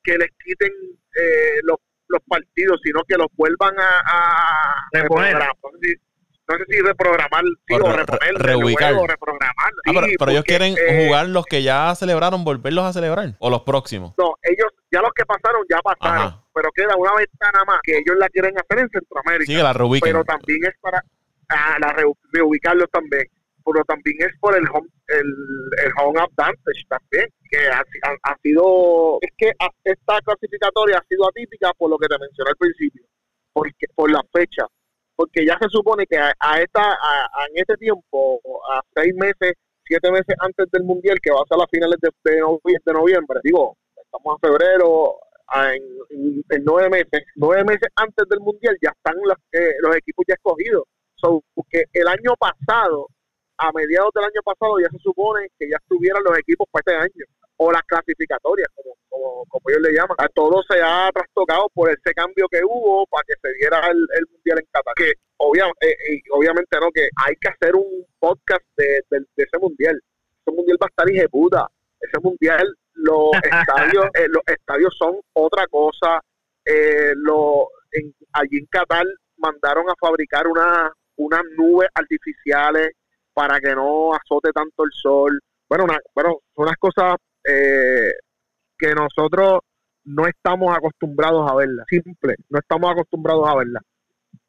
que les quiten eh, los, los partidos, sino que los vuelvan a, a no sé si reprogramar, sí, o, reponer, reubicar. o reprogramar. Ah, pero, ellos quieren eh, jugar los que ya celebraron, volverlos a celebrar, o los próximos. No, ellos, ya los que pasaron, ya pasaron, pero queda una ventana más que ellos la quieren hacer en Centroamérica. Sí, la reubiquen. Pero también es para ah, la reubicarlos también pero también es por el home, el, el home advantage también, que ha, ha, sido, es que esta clasificatoria ha sido atípica por lo que te mencioné al principio, porque por la fecha, porque ya se supone que a, esta en este tiempo, a seis meses, siete meses antes del Mundial, que va a ser a finales de, de, noviembre, digo, estamos a febrero, en, nueve meses, nueve meses antes del Mundial ya están los, eh, los equipos ya escogidos. porque el año pasado, a mediados del año pasado, ya se supone que ya estuvieran los equipos para este año o las clasificatorias, como, como, como ellos le llaman. A todo se ha trastocado por ese cambio que hubo para que se diera el, Mundial en Qatar. Que obviamente, eh, obviamente no, que hay que hacer un podcast de, ese Mundial. Ese Mundial va a estar puta. Ese Mundial, los estadios, eh, los estadios son otra cosa. Eh, lo, en, allí en Qatar mandaron a fabricar una, unas nubes artificiales para que no azote tanto el sol. Bueno, una, bueno, son unas cosas eh, que nosotros no estamos acostumbrados a verla. Simple, no estamos acostumbrados a verla.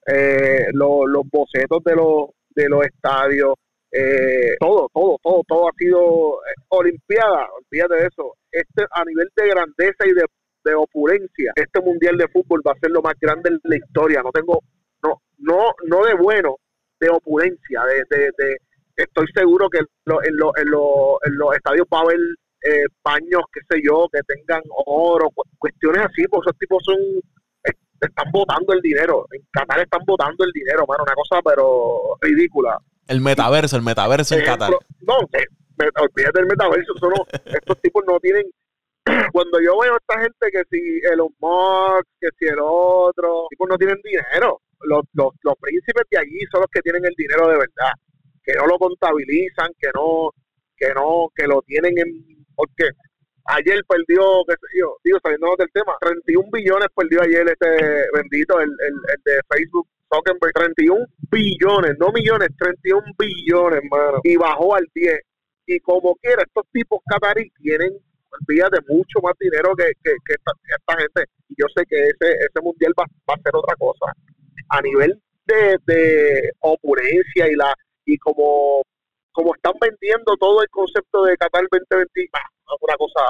Eh, los bocetos de los, de los estadios, eh, todo, todo, todo, todo ha sido Olimpiada, olvídate de eso. Este, a nivel de grandeza y de, opulencia, este mundial de fútbol va a ser lo más grande en la historia. No tengo, no, no, no de bueno, de opulencia, de, de, estoy seguro que en, en, en los estadios va a haber eh, paños, qué sé yo, que tengan oro, cuestiones así, pues esos tipos son, eh, están votando el dinero, en Qatar están votando el dinero, mano, una cosa pero ridícula. El metaverso, el metaverso en Qatar. No, eh, olvídate del metaverso, estos tipos no tienen, cuando yo veo a esta gente que si el Musk, que si el otro, tipos no tienen dinero, los, los, los príncipes de allí son los que tienen el dinero de verdad, que no lo contabilizan, que no, que no, que lo tienen en porque ayer perdió, qué sé yo, digo, saliendo del tema, 31 billones perdió ayer este bendito, el, el, el de Facebook, Zuckerberg, 31 billones, no millones, 31 billones, hermano, y bajó al 10. Y como quiera, estos tipos catarí tienen de mucho más dinero que, que, esta, gente. Y yo sé que ese, ese mundial va, va a ser otra cosa. A nivel de, de opulencia y la y como como están vendiendo todo el concepto de Qatar 2020, una cosa,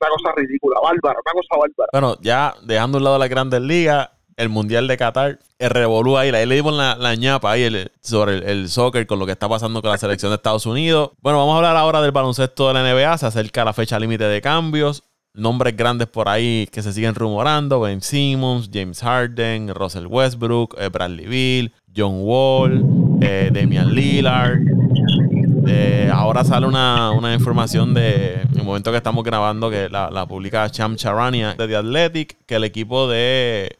una cosa ridícula, bárbara, una cosa bárbara. Bueno, ya dejando un lado las grandes ligas, el Mundial de Qatar, el revolú ahí, ahí le dimos la, la ñapa ahí sobre el, soccer con lo que está pasando con la selección de Estados Unidos. Bueno, vamos a hablar ahora del baloncesto de la NBA, se acerca la fecha límite de cambios. Nombres grandes por ahí que se siguen rumorando: Ben Simmons, James Harden, Russell Westbrook, eh, Bradley Bill, John Wall, eh, Damian Lillard. Eh, ahora sale una, información de el momento que estamos grabando que la, publica Cham Charania de The Athletic que el equipo de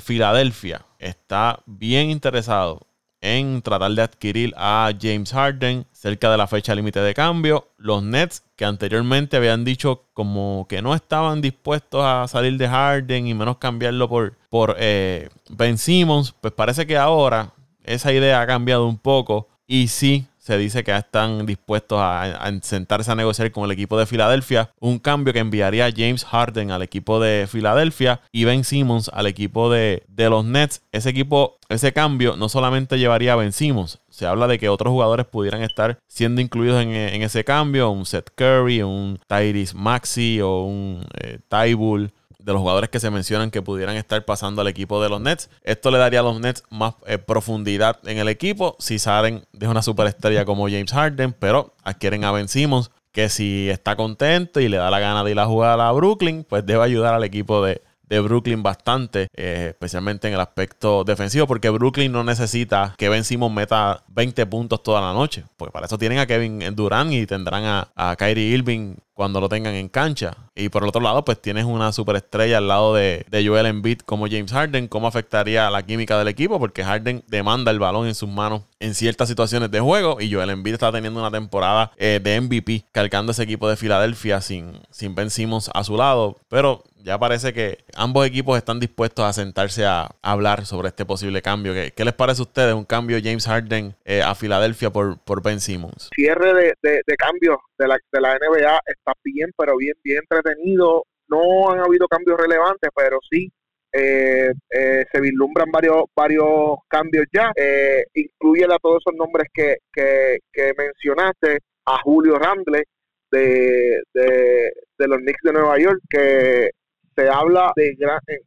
Filadelfia está bien interesado en tratar de adquirir a James Harden cerca de la fecha límite de cambio. Los Nets, que anteriormente habían dicho como que no estaban dispuestos a salir de Harden y menos cambiarlo por, por eh, Ben Simmons, pues parece que ahora esa idea ha cambiado un poco y sí se dice que están dispuestos a, sentarse a negociar con el equipo de Filadelfia. Un cambio que enviaría a James Harden al equipo de Filadelfia y Ben Simmons al equipo de, los Nets. Ese equipo, ese cambio no solamente llevaría a Ben Simmons. Se habla de que otros jugadores pudieran estar siendo incluidos en, ese cambio. Un Seth Curry, un Tyrese Maxi o un eh, Tybull de los jugadores que se mencionan que pudieran estar pasando al equipo de los Nets. Esto le daría a los Nets más eh, profundidad en el equipo si salen de una superestrella como James Harden, pero adquieren a Ben Simmons, que si está contento y le da la gana de ir a jugar a Brooklyn, pues debe ayudar al equipo de, de Brooklyn bastante, eh, especialmente en el aspecto defensivo, porque Brooklyn no necesita que Ben Simmons meta 20 puntos toda la noche, porque para eso tienen a Kevin Durant y tendrán a, a Kyrie Irving cuando lo tengan en cancha. Y por el otro lado, pues tienes una superestrella al lado de, de, Joel Embiid como James Harden. ¿Cómo afectaría la química del equipo? Porque Harden demanda el balón en sus manos en ciertas situaciones de juego. Y Joel Embiid está teniendo una temporada eh, de MVP, cargando ese equipo de Filadelfia sin, sin Ben Simmons a su lado. Pero ya parece que ambos equipos están dispuestos a sentarse a hablar sobre este posible cambio. ¿Qué, qué les parece a ustedes un cambio James Harden eh, a Filadelfia por, por Ben Simmons? Cierre de, de, de cambios de la, de la NBA está bien, pero bien, bien entretenido. No han habido cambios relevantes, pero sí eh, eh, se vislumbran varios varios cambios ya. Eh, incluye a todos esos nombres que, que, que mencionaste, a Julio Randle de, de, los Knicks de Nueva York, que se habla de eh,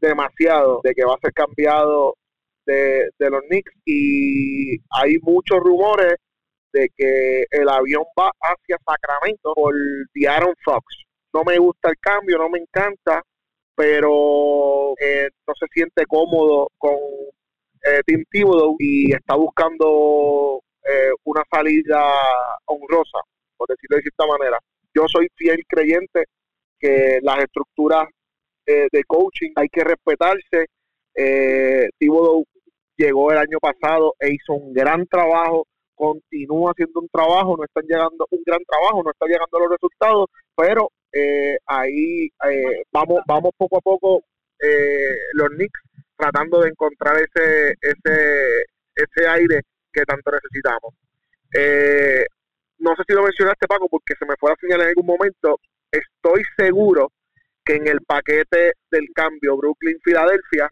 demasiado de que va a ser cambiado de, de los Knicks y hay muchos rumores de que el avión va hacia Sacramento por Aaron Fox. No me gusta el cambio, no me encanta, pero eh, no se siente cómodo con eh, Tim Thibodeau y está buscando eh, una salida honrosa, por decirlo de cierta manera. Yo soy fiel creyente que las estructuras eh, de coaching hay que respetarse. Eh, Thibodeau llegó el año pasado e hizo un gran trabajo continúa haciendo un trabajo, no están llegando un gran trabajo, no están llegando los resultados, pero eh, ahí eh, vamos vamos poco a poco eh, los Knicks tratando de encontrar ese ese ese aire que tanto necesitamos. no sé si lo mencionaste Paco porque se me fue a señalar en algún momento. Estoy seguro que en el paquete del cambio Brooklyn-Filadelfia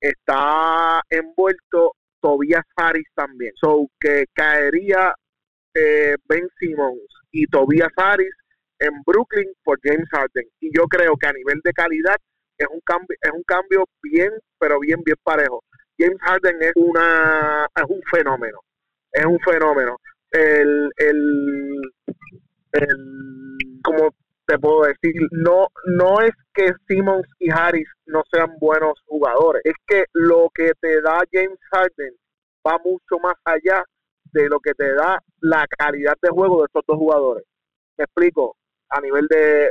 está envuelto Tobias Harris también. So que caería eh, Ben Simmons y Tobias Harris en Brooklyn por James Harden. Y yo creo que a nivel de calidad es un cambio, es un cambio bien, pero bien, bien parejo. James Harden es una es un fenómeno. Es un fenómeno. El, el, el como te puedo decir, no, no es que Simmons y Harris no sean buenos jugadores, es que lo que te da James Harden va mucho más allá de lo que te da la calidad de juego de estos dos jugadores. Me explico, a nivel de,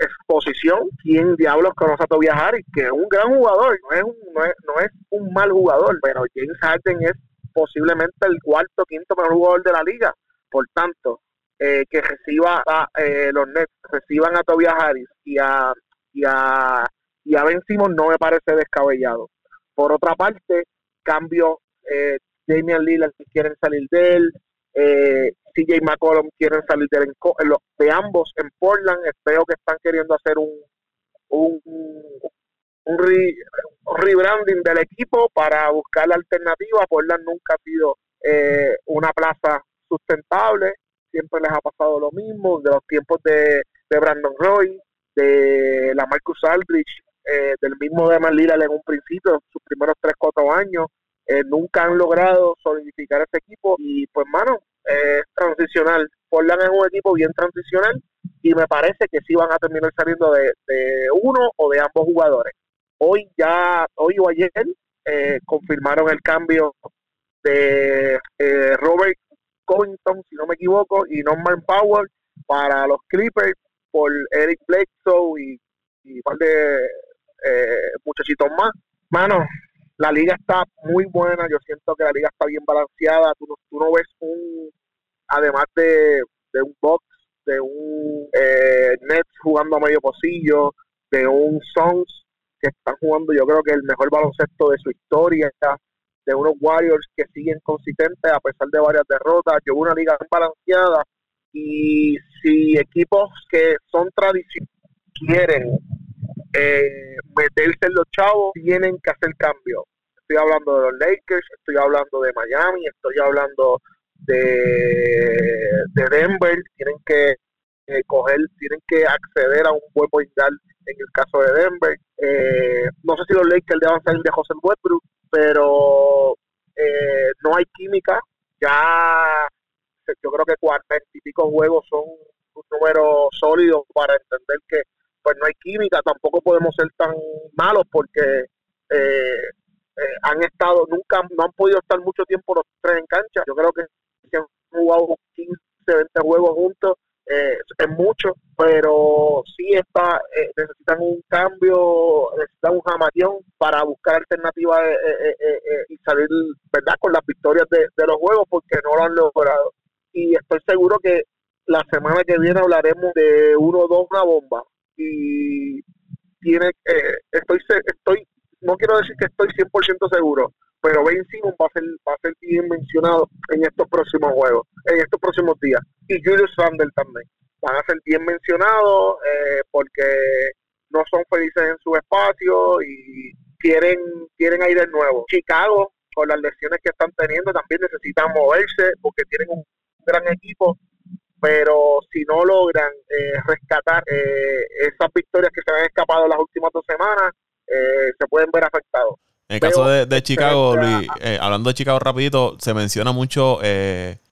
exposición, ¿quién diablos conoce a Tobias Harris? Que es un gran jugador, no es un, no es, no es un mal jugador, pero James Harden es posiblemente el cuarto, quinto mejor jugador de la liga. Por tanto, eh, que reciba a eh, los Nets, reciban a Tobias Harris y a, y a, y a Ben Simmons no me parece descabellado. Por otra parte, cambio, eh, Damian Lillard quieren salir de él, eh, CJ McCollum quieren salir de, él, de ambos en Portland, veo que están queriendo hacer un, un, un, rebranding del equipo para buscar la alternativa. Portland nunca ha sido eh, una plaza sustentable, siempre les ha pasado lo mismo, de los tiempos de, de Brandon Roy, de la Marcus Aldrich, eh, del mismo de Lillard en un principio, sus primeros 3, 4 años, eh, nunca han logrado solidificar ese equipo y pues mano, es transicional. Portland es un equipo bien transicional y me parece que sí van a terminar saliendo de, uno o de ambos jugadores. Hoy ya, hoy o ayer, eh, confirmaron el cambio de eh, Robert Covington, si no me equivoco, y Norman Powell para los Clippers por Eric Bledsoe y, y un par de eh, muchachitos más. Mano, la liga está muy buena, yo siento que la liga está bien balanceada, tú no, tú no ves un, además de, un box, de un eh, Nets jugando a medio pocillo, de un Suns que están jugando yo creo que el mejor baloncesto de su historia, de unos Warriors que siguen consistentes a pesar de varias derrotas, yo una liga balanceada y si equipos que son tradicionales quieren eh, meterse en los chavos, tienen que hacer cambio. Estoy hablando de los Lakers, estoy hablando de Miami, estoy hablando de, de Denver, tienen que eh, coger, tienen que acceder a un buen pointal en el caso de Denver. Eh, no sé si los Lakers deban salir de José Westbrook, pero eh, no hay química. Ya yo creo que cuarenta y pico juegos son un número sólido para entender que pues no hay química, tampoco podemos ser tan malos porque eh, eh, han estado, nunca, no han podido estar mucho tiempo los tres en cancha. Yo creo que han jugado 15, 20 juegos juntos, eh, es mucho, pero sí está, necesitan un cambio, necesitan un jamatión para buscar alternativas y salir, ¿verdad?, con las victorias de, de los juegos porque no lo han logrado. Y estoy seguro que la semana que viene hablaremos de uno o dos, una bomba y tiene eh, estoy estoy no quiero decir que estoy 100% seguro pero Ben Simon va a ser va a ser bien mencionado en estos próximos juegos en estos próximos días. Y Julius Randle también. Van a ser bien mencionados eh, porque no son felices en su espacio y quieren quieren aire nuevo. Chicago con las lesiones que están teniendo también necesitan moverse porque tienen un gran equipo pero si no logran eh, rescatar eh, esas victorias que se han escapado las últimas dos semanas, eh, se pueden ver afectados. En el caso de, Chicago, Luis, hablando de Chicago rapidito, se menciona mucho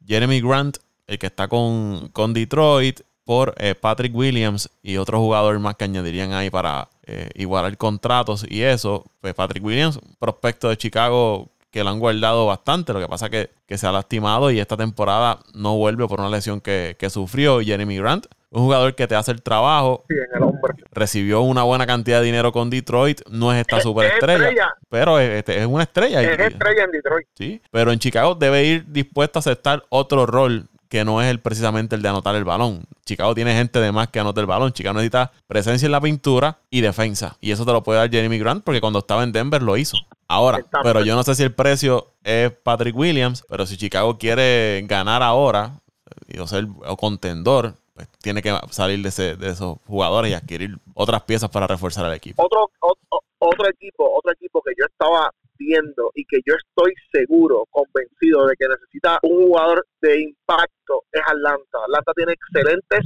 Jeremy Grant, el que está con, con Detroit, por Patrick Williams y otro jugador más que añadirían ahí para igualar contratos y eso. Pues Patrick Williams, prospecto de Chicago que lo han guardado bastante. Lo que pasa es que, se ha lastimado y esta temporada no vuelve por una lesión que, sufrió Jeremy Grant. Un jugador que te hace el trabajo. Recibió una buena cantidad de dinero con Detroit. No es esta superestrella. Pero es, este, es, una estrella. Es estrella en Detroit. Sí. Pero en Chicago debe ir dispuesto a aceptar otro rol que no es el, precisamente el de anotar el balón. Chicago tiene gente de más que anota el balón. Chicago necesita presencia en la pintura y defensa. Y eso te lo puede dar Jeremy Grant porque cuando estaba en Denver lo hizo. Ahora, pero yo no sé si el precio es Patrick Williams, pero si Chicago quiere ganar ahora y ser contendor, pues tiene que salir de, de esos jugadores y adquirir otras piezas para reforzar el equipo. Otro, otro, otro equipo, otro equipo que yo estaba viendo y que yo estoy seguro, convencido de que necesita un jugador de impacto es Atlanta. Atlanta tiene excelentes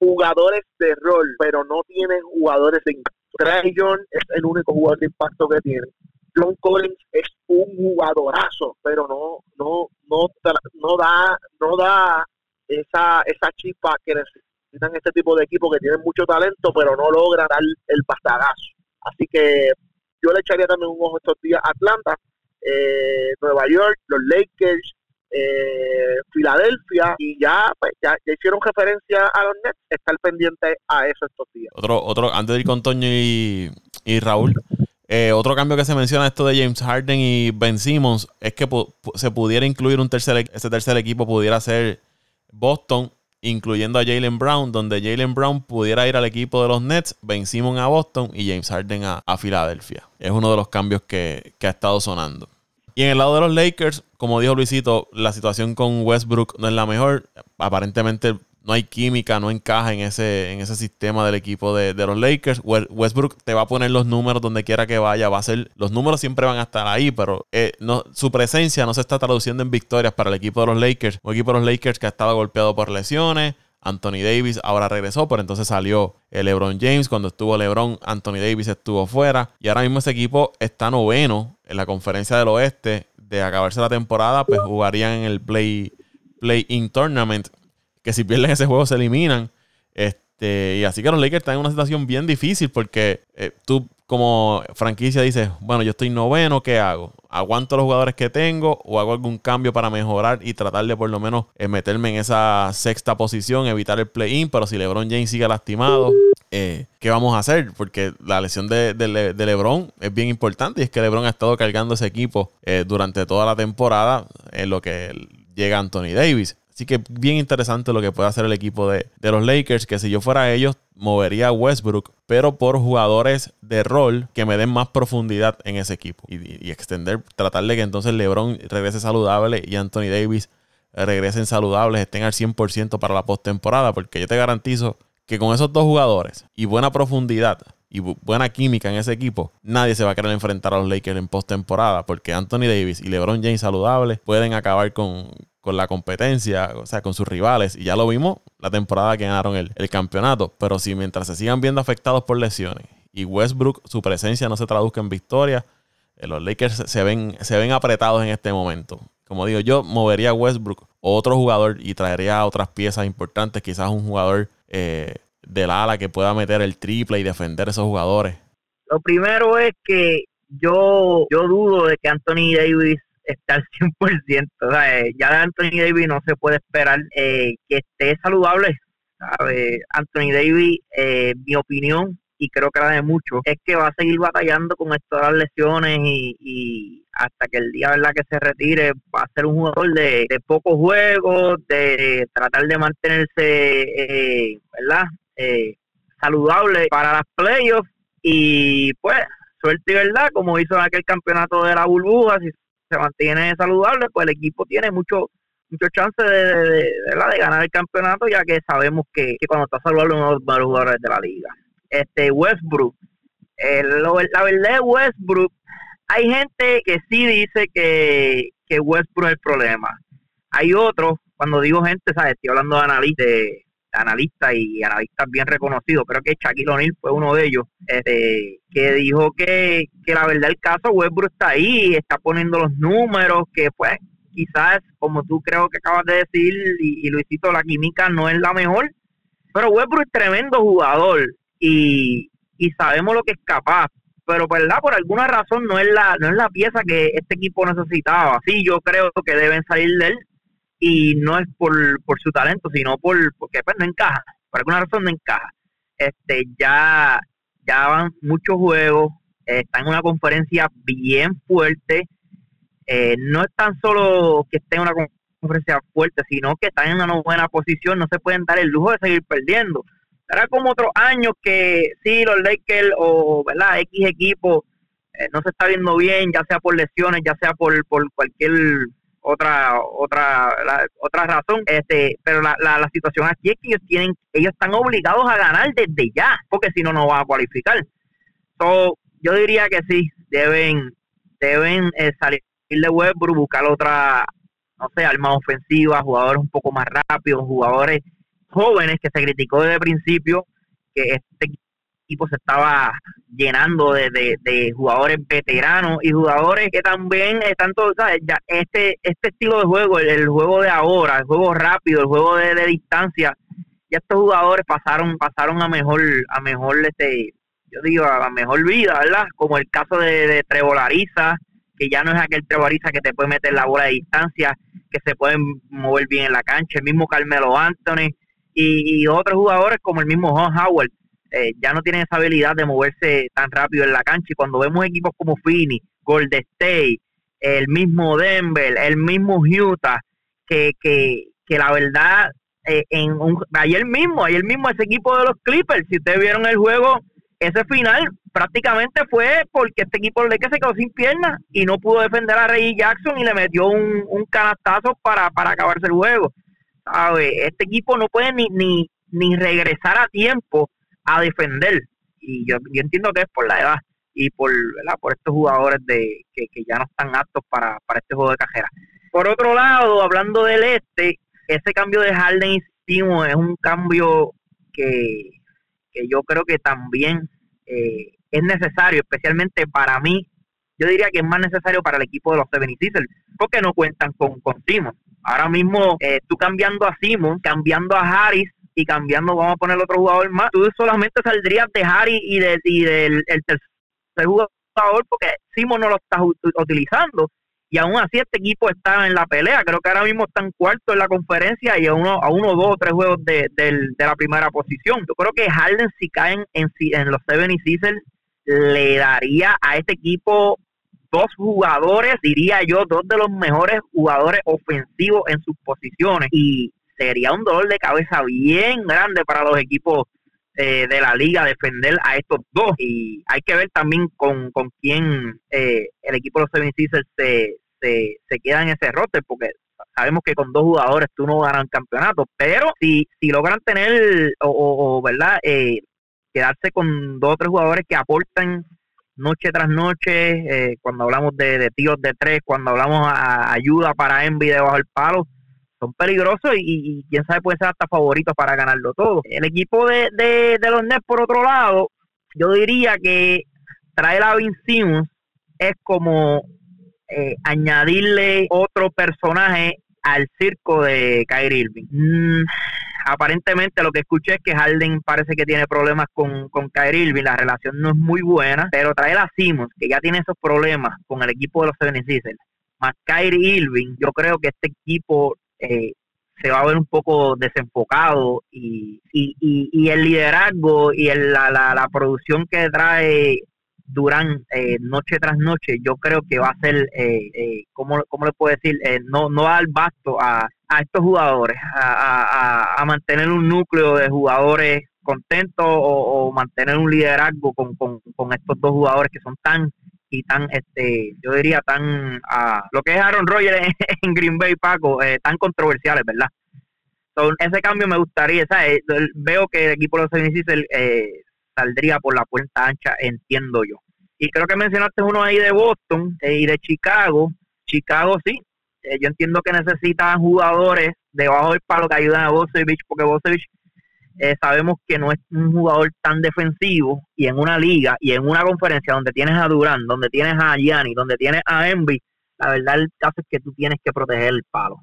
jugadores de rol, pero no tiene jugadores de impacto. Trey John es el único jugador de impacto que tiene. John Collins es un jugadorazo, pero no, no, no, no da, no da esa, esa chispa que necesitan este tipo de equipos que tienen mucho talento, pero no logran dar el pastagazo. Así que yo le echaría también un ojo estos días a Atlanta, eh, Nueva York, los Lakers, eh, Filadelfia y ya, pues, ya, hicieron referencia a los Nets, estar pendiente a eso estos días. Otro, otro, antes de ir con Toño y, y Raúl, eh, otro cambio que se menciona esto de James Harden y Ben Simmons es que se pudiera incluir un tercer ese tercer equipo pudiera ser Boston incluyendo a Jalen Brown, donde Jalen Brown pudiera ir al equipo de los Nets, Ben Simon a Boston y James Harden a, Filadelfia. Es uno de los cambios que, que ha estado sonando. Y en el lado de los Lakers, como dijo Luisito, la situación con Westbrook no es la mejor. Aparentemente no hay química, no encaja en ese, en ese sistema del equipo de, los Lakers. Westbrook te va a poner los números donde quiera que vaya, va a ser, los números siempre van a estar ahí, pero eh, no, su presencia no se está traduciendo en victorias para el equipo de los Lakers. Un equipo de los Lakers que estaba golpeado por lesiones. Anthony Davis ahora regresó, pero entonces salió el LeBron James. Cuando estuvo LeBron, Anthony Davis estuvo fuera. Y ahora mismo ese equipo está noveno en la conferencia del oeste. De acabarse la temporada, pues jugarían en el Play, Play In Tournament que si pierden ese juego se eliminan. Este, y así que los Lakers están en una situación bien difícil porque eh, tú como franquicia dices, bueno, yo estoy noveno, ¿qué hago? ¿Aguanto los jugadores que tengo o hago algún cambio para mejorar y tratar de por lo menos eh, meterme en esa sexta posición, evitar el play-in? Pero si LeBron James sigue lastimado, eh, ¿qué vamos a hacer? Porque la lesión de, de, LeBron es bien importante y es que LeBron ha estado cargando ese equipo durante toda la temporada en lo que llega Anthony Davis. Así que bien interesante lo que puede hacer el equipo de, los Lakers, que si yo fuera ellos, movería a Westbrook, pero por jugadores de rol que me den más profundidad en ese equipo. Y, extender, tratar de que entonces LeBron regrese saludable y Anthony Davis regresen saludables, estén al 100% para la postemporada, porque yo te garantizo que con esos dos jugadores y buena profundidad y buena química en ese equipo, nadie se va a querer enfrentar a los Lakers en postemporada, porque Anthony Davis y LeBron James saludables pueden acabar con, con la competencia, o sea, con sus rivales. Y ya lo vimos la temporada que ganaron el, campeonato. Pero si mientras se sigan viendo afectados por lesiones y Westbrook, su presencia no se traduzca en victoria, eh, los Lakers se ven, se ven apretados en este momento. Como digo, yo movería a Westbrook otro jugador y traería otras piezas importantes, quizás un jugador eh, del ala que pueda meter el triple y defender a esos jugadores. Lo primero es que yo, yo dudo de que Anthony Davis está al 100%. O sea, eh, ya de Anthony Davis no se puede esperar eh, que esté saludable. Anthony Davis, eh, mi opinión, y creo que la de muchos, es que va a seguir batallando con esto de las lesiones y, hasta que el día verdad que se retire va a ser un jugador de, pocos juegos, de tratar de mantenerse, ¿verdad? saludable para las playoffs y pues suerte y verdad, como hizo en aquel campeonato de la burbuja, si se mantiene saludable, pues el equipo tiene mucho mucho chance de, de, ganar el campeonato, ya que sabemos que, cuando está saludable uno de los mejores jugadores de la liga. Este Westbrook, la verdad de Westbrook, hay gente que sí dice que, que Westbrook es el problema. Hay otros, cuando digo gente, ¿sabes? estoy hablando de analistas, analistas y analistas bien reconocidos, creo que Shaquille O'Neal fue uno de ellos, este, que dijo que, que la verdad el caso Westbrook está ahí, está poniendo los números, que pues quizás, como tú creo que acabas de decir, y, Luisito, la química no es la mejor, pero Westbrook es tremendo jugador y, y sabemos lo que es capaz, pero verdad por alguna razón no es la no es la pieza que este equipo necesitaba. Sí, yo creo que deben salir de él, y no es por, por su talento, sino por porque pues, no encaja, por alguna razón no encaja. Este ya ya van muchos juegos, está en una conferencia bien fuerte, eh, no es tan solo que esté en una conferencia fuerte, sino que están en una buena posición, no se pueden dar el lujo de seguir perdiendo. Será como otros años que sí, los Lakers o ¿verdad? X equipo eh, no se está viendo bien, ya sea por lesiones, ya sea por, por cualquier otra otra otra razón. Este pero la, la, situación aquí es que ellos tienen ellos están obligados a ganar desde ya porque si no no van a cualificar. So, yo diría que sí deben deben eh, salir de Westbrook buscar otra no sé arma ofensiva jugadores un poco más rápidos jugadores jóvenes que se criticó desde el principio que este equipo se estaba llenando de, de, jugadores veteranos y jugadores que también están todos, ¿sabes? Ya este, este estilo de juego, el, juego de ahora, el juego rápido, el juego de, distancia, ya estos jugadores pasaron, pasaron a mejor, a mejor este, yo digo, a mejor vida, ¿verdad? Como el caso de, de Trevolariza, que ya no es aquel Trevolariza que te puede meter la bola de distancia, que se pueden mover bien en la cancha, el mismo Carmelo Anthony y, y otros jugadores como el mismo John Howard eh, ya no tienen esa habilidad de moverse tan rápido en la cancha. Y cuando vemos equipos como Phoenix, Golden State, el mismo Denver, el mismo Utah, que, que, que la verdad eh, en un, ayer mismo, ayer mismo ese equipo de los Clippers, si ustedes vieron el juego, ese final prácticamente fue porque este equipo de que se quedó sin piernas y no pudo defender a Reggie Jackson y le metió un, un canastazo para, para acabarse el juego. Este equipo no puede ni, ni, ni regresar a tiempo a defender. Y yo, yo entiendo que es por la edad y por, ¿verdad? por estos jugadores de que, que ya no están aptos para, para este juego de cajera. Por otro lado, hablando del este, ese cambio de Harden y Simon es un cambio que, que yo creo que también eh, es necesario, especialmente para mí. Yo diría que es más necesario para el equipo de los 76ers, porque no cuentan con, con Simon. Ahora mismo, eh, tú cambiando a Simon, cambiando a Harris y cambiando, vamos a poner otro jugador más, tú solamente saldrías de Harris y, de, del el tercer jugador porque Simon no lo estás utilizando y aún así este equipo está en la pelea. Creo que ahora mismo están cuarto en la conferencia y a uno, a uno dos o tres juegos de, la primera posición. Yo creo que Harden, si caen en, en los Seven y Sixers, le daría a este equipo dos jugadores, diría yo, dos de los mejores jugadores ofensivos en sus posiciones. Y sería un dolor de cabeza bien grande para los equipos eh, de la liga defender a estos dos. Y hay que ver también con, con quién eh, el equipo de los Seven Sixers se, se, se queda en ese roster, porque sabemos que con dos jugadores tú no ganas campeonato, pero si, si logran tener o, verdad eh, quedarse con dos o tres jugadores que aportan noche tras noche, eh, cuando hablamos de, de, tiros de tres, cuando hablamos a, ayuda para Envy debajo del palo, son peligrosos y, quién sabe puede ser hasta favoritos para ganarlo todo. El equipo de, de, los Nets, por otro lado, yo diría que traer a Vince es como eh, añadirle otro personaje al circo de Kyrie Irving. Mm, aparentemente lo que escuché es que Harden parece que tiene problemas con, con Kyrie Irving, la relación no es muy buena, pero traer a Simmons, que ya tiene esos problemas con el equipo de los 76 más Kyrie Irving, yo creo que este equipo eh, se va a ver un poco desenfocado y, y, y, el liderazgo y la, la, la producción que trae Durán eh, noche tras noche, yo creo que va a ser, eh, eh, ¿cómo, le puedo decir? Eh, no, no va a dar basto a, a estos jugadores, a, a, mantener un núcleo de jugadores contentos o, mantener un liderazgo con, con, con, estos dos jugadores que son tan y tan, este yo diría, tan, a lo que es Aaron Rodgers en, Green Bay, Paco, tan controversiales, ¿verdad? ese cambio me gustaría, ¿sabes? Veo que el equipo de los 76 eh, saldría por la puerta ancha, entiendo yo. Y creo que mencionaste uno ahí de Boston eh, y de Chicago. Chicago sí, eh, yo entiendo que necesitan jugadores debajo del palo que ayuden a Bosevich, porque Bosevich eh, sabemos que no es un jugador tan defensivo y en una liga y en una conferencia donde tienes a Durán, donde tienes a Gianni, donde tienes a Envy, la verdad el caso es que tú tienes que proteger el palo.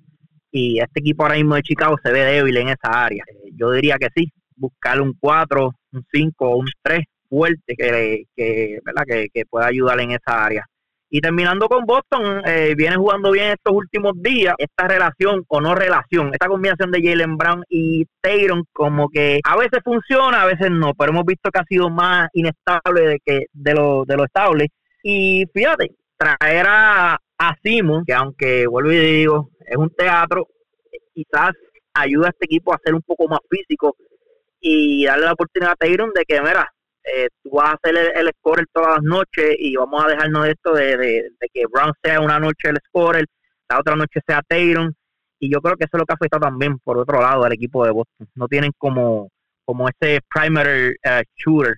Y este equipo ahora mismo de Chicago se ve débil en esa área. yo diría que sí, buscar un 4, un 5 o un 3 fuerte que, que, ¿verdad? Que, pueda ayudar en esa área. Y terminando con Boston, eh, viene jugando bien estos últimos días. Esta relación o no relación, esta combinación de Jalen Brown y Tayron, como que a veces funciona, a veces no, pero hemos visto que ha sido más inestable de, que, de, lo, de lo estable. Y fíjate, traer a, a Simon, que aunque vuelvo y digo, es un teatro, quizás ayuda a este equipo a ser un poco más físico y darle la oportunidad a Tayron de que, mira, eh, tú vas a hacer el, scorer todas las noches y vamos a dejarnos de esto de, de, que Brown sea una noche el scorer, la otra noche sea Tayron. Y yo creo que eso es lo que afecta también, por otro lado, al equipo de Boston. No tienen como, como ese primary eh, shooter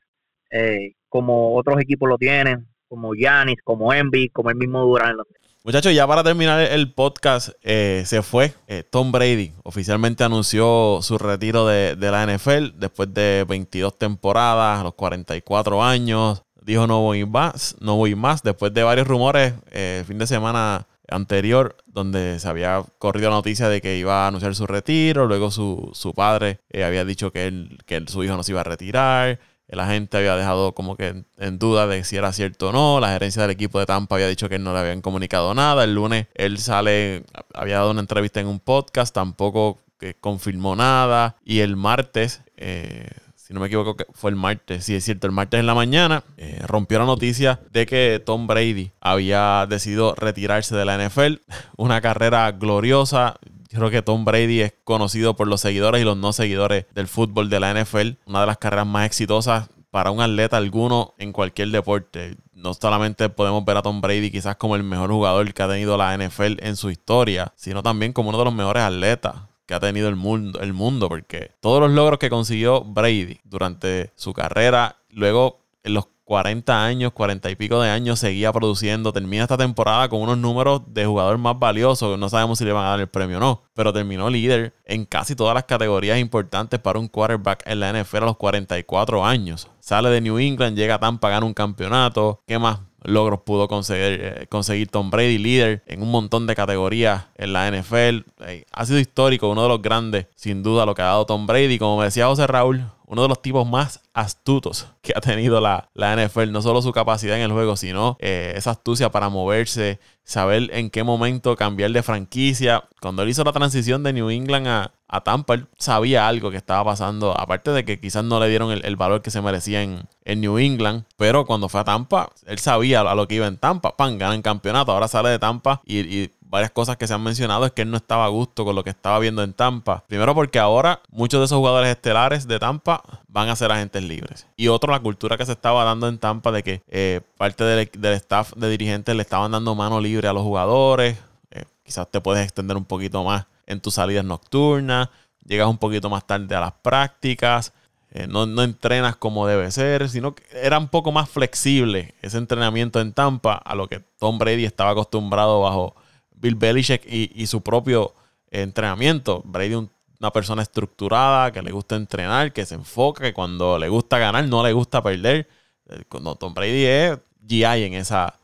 eh, como otros equipos lo tienen, como Giannis, como Envy, como el mismo Durant. Muchachos, ya para terminar el podcast, eh, se fue eh, Tom Brady. Oficialmente anunció su retiro de, la NFL después de 22 temporadas, a los 44 años. Dijo no voy más, no voy más. Después de varios rumores eh, el fin de semana anterior, donde se había corrido la noticia de que iba a anunciar su retiro. Luego su, su padre había dicho que, él, que su hijo no se iba a retirar la gente había dejado como que en, duda de si era cierto o no. La gerencia del equipo de Tampa había dicho que no le habían comunicado nada. El lunes él sale, había dado una entrevista en un podcast, tampoco que confirmó nada. Y el martes, eh, si no me equivoco, fue el martes, sí es cierto, el martes en la mañana, eh, rompió la noticia de que Tom Brady había decidido retirarse de la NFL. Una carrera gloriosa, creo que Tom Brady es conocido por los seguidores y los no seguidores del fútbol de la NFL. Una de las carreras más exitosas para un atleta alguno en cualquier deporte. No solamente podemos ver a Tom Brady quizás como el mejor jugador que ha tenido la NFL en su historia, sino también como uno de los mejores atletas que ha tenido el mundo, el mundo, porque todos los logros que consiguió Brady durante su carrera, luego en los 40 años, 40 y pico de años, seguía produciendo. Termina esta temporada con unos números de jugador más valioso. No sabemos si le van a dar el premio o no. Pero terminó líder en casi todas las categorías importantes para un quarterback en la NFL a los 44 años. Sale de New England, llega a Tampa, gana un campeonato. ¿Qué más? logros pudo conseguir, eh, conseguir Tom Brady, líder en un montón de categorías en la NFL. ha sido histórico, uno de los grandes, sin duda, lo que ha dado Tom Brady. Como me decía José Raúl, uno de los tipos más astutos que ha tenido la, la NFL. No solo su capacidad en el juego, sino eh, esa astucia para moverse, saber en qué momento cambiar de franquicia. Cuando él hizo la transición de New England a, a Tampa, él sabía algo que estaba pasando. Aparte de que quizás no le dieron el, valor que se merecía en, en, New England. Pero cuando fue a Tampa, él sabía a lo que iba en Tampa. Pan, gana en campeonato. Ahora sale de Tampa y, y varias cosas que se han mencionado es que él no estaba a gusto con lo que estaba viendo en Tampa. Primero porque ahora muchos de esos jugadores estelares de Tampa van a ser agentes libres. Y otro, la cultura que se estaba dando en Tampa de que eh, parte del, staff de dirigentes le estaban dando mano libre a los jugadores. Eh, quizás te puedes extender un poquito más en tus salidas nocturnas. Llegas un poquito más tarde a las prácticas. Eh, no, no, entrenas como debe ser, sino que era un poco más flexible ese entrenamiento en Tampa a lo que Tom Brady estaba acostumbrado bajo Bill Belichick y, su propio entrenamiento. Brady una persona estructurada, que le gusta entrenar, que se enfoca, que cuando le gusta ganar no le gusta perder. Eh, Tom Brady es GI en, esa,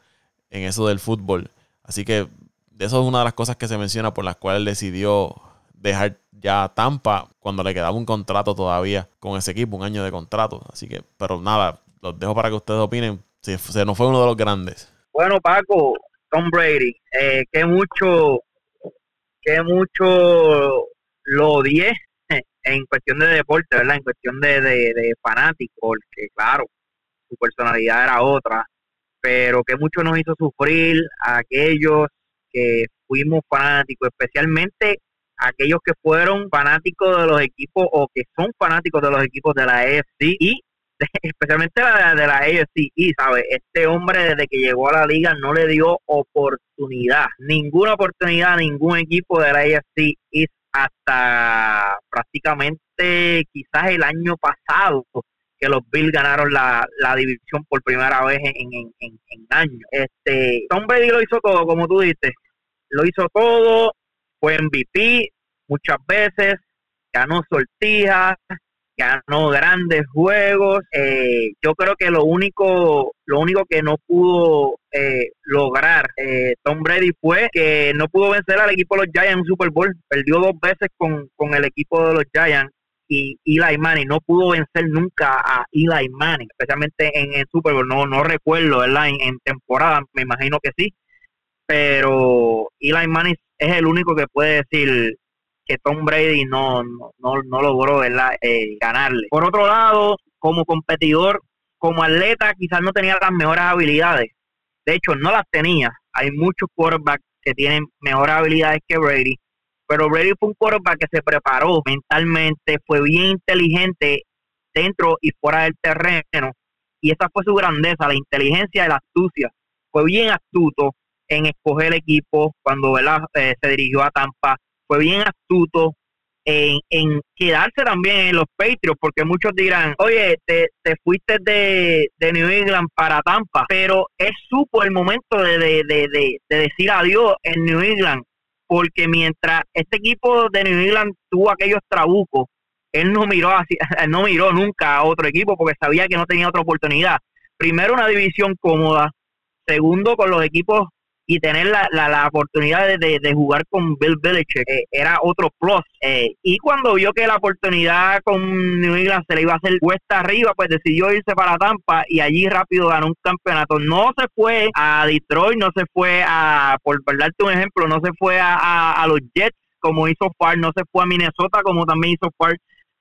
en eso del fútbol. Así que eso es una de las cosas que se menciona por las cuales decidió dejar ya Tampa cuando le quedaba un contrato todavía con ese equipo, un año de contrato. Así que, pero nada, los dejo para que ustedes opinen. Se, se nos fue uno de los grandes. Bueno, Paco, Tom Brady, eh, que mucho, que mucho lo odié en cuestión de deporte, ¿verdad? En cuestión de, de, fanático, porque claro, su personalidad era otra, pero que mucho nos hizo sufrir a aquellos que fuimos fanáticos, especialmente aquellos que fueron fanáticos de los equipos o que son fanáticos de los equipos de la EFC y especialmente la de la AFC, ¿sabes? Este hombre desde que llegó a la liga no le dio oportunidad, ninguna oportunidad a ningún equipo de la AFC hasta prácticamente quizás el año pasado que los Bills ganaron la, división por primera vez en, en, en, años. Este, Tom Brady lo hizo todo, como tú dices, lo hizo todo, fue MVP muchas veces, ganó sortijas, ganó grandes juegos. Eh, yo creo que lo único, lo único que no pudo eh, lograr eh, Tom Brady fue que no pudo vencer al equipo de los Giants en un Super Bowl. Perdió dos veces con, con el equipo de los Giants y Eli Manning no pudo vencer nunca a Eli Manning, especialmente en el Super Bowl. No, no recuerdo, ¿verdad? En, en temporada, me imagino que sí. Pero Eli Manning es el único que puede decir que Tom Brady no, no, no, logró eh, ganarle. Por otro lado, como competidor, como atleta, quizás no tenía las mejores habilidades. De hecho, no las tenía. Hay muchos quarterbacks que tienen mejores habilidades que Brady. Pero Brady fue un quarterback que se preparó mentalmente, fue bien inteligente dentro y fuera del terreno. Y esa fue su grandeza, la inteligencia y la astucia. Fue bien astuto en escoger el equipo cuando eh, se dirigió a Tampa fue bien astuto en, quedarse también en los Patriots, porque muchos dirán, oye, te, te fuiste de, New England para Tampa, pero él supo el momento de, de, de, de decir adiós en New England, porque mientras este equipo de New England tuvo aquellos trabucos, él no miró así, no miró nunca a otro equipo porque sabía que no tenía otra oportunidad. Primero una división cómoda, segundo con los equipos y tener la, la, oportunidad de, de, jugar con Bill Belichick eh, era otro plus. Eh, y cuando vio que la oportunidad con New England se le iba a hacer cuesta arriba, pues decidió irse para Tampa y allí rápido ganó un campeonato. No se fue a Detroit, no se fue a, por, darte un ejemplo, no se fue a, a, los Jets como hizo Far, no se fue a Minnesota como también hizo Far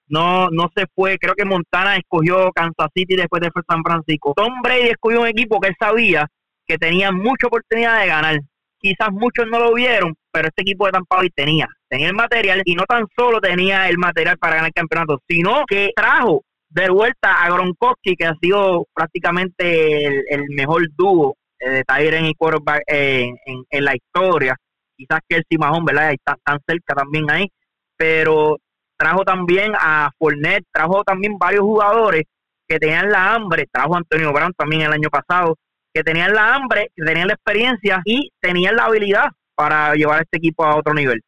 no no se fue, creo que Montana escogió Kansas City después de San Francisco. Tom Brady escogió un equipo que él sabía que tenía mucha oportunidad de ganar. Quizás muchos no lo vieron, pero este equipo de Tampa Bay tenía. tenía el material y no tan solo tenía el material para ganar el campeonato, sino que trajo de vuelta a Gronkowski, que ha sido prácticamente el, mejor dúo eh, de Tyren y quarterback en, la historia. Quizás que el Simahón, ¿verdad? Está tan cerca también ahí, pero trajo también a Fournette, trajo también varios jugadores que tenían la hambre, trajo Antonio Brown también el año pasado, que tenían la hambre, que tenían la experiencia y tenían la habilidad para llevar este equipo a otro nivel.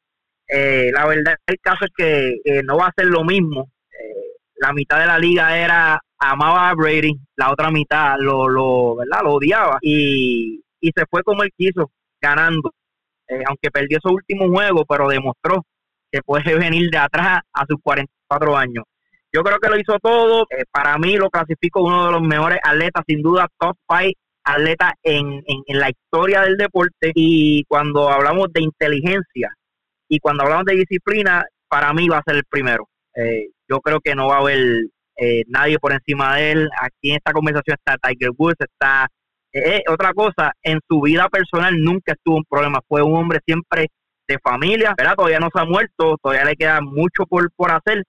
Eh, la verdad, el caso es que eh, no va a ser lo mismo. Eh, la mitad de la liga era amaba a Brady, la otra mitad lo, lo, ¿verdad? lo odiaba y, y se fue como él quiso, ganando. Eh, aunque perdió su último juego, pero demostró que puede venir de atrás a sus 44 años. Yo creo que lo hizo todo. para mí lo clasifico uno de los mejores atletas, sin duda, top 5 atleta en, en, en, la historia del deporte y cuando hablamos de inteligencia y cuando hablamos de disciplina, para mí va a ser el primero. Eh, yo creo que no va a haber eh, nadie por encima de él. Aquí en esta conversación está Tiger Woods, está... Eh, eh otra cosa, en su vida personal nunca estuvo un problema, fue un hombre siempre de familia, ¿verdad? Todavía no se ha muerto, todavía le queda mucho por, por hacer,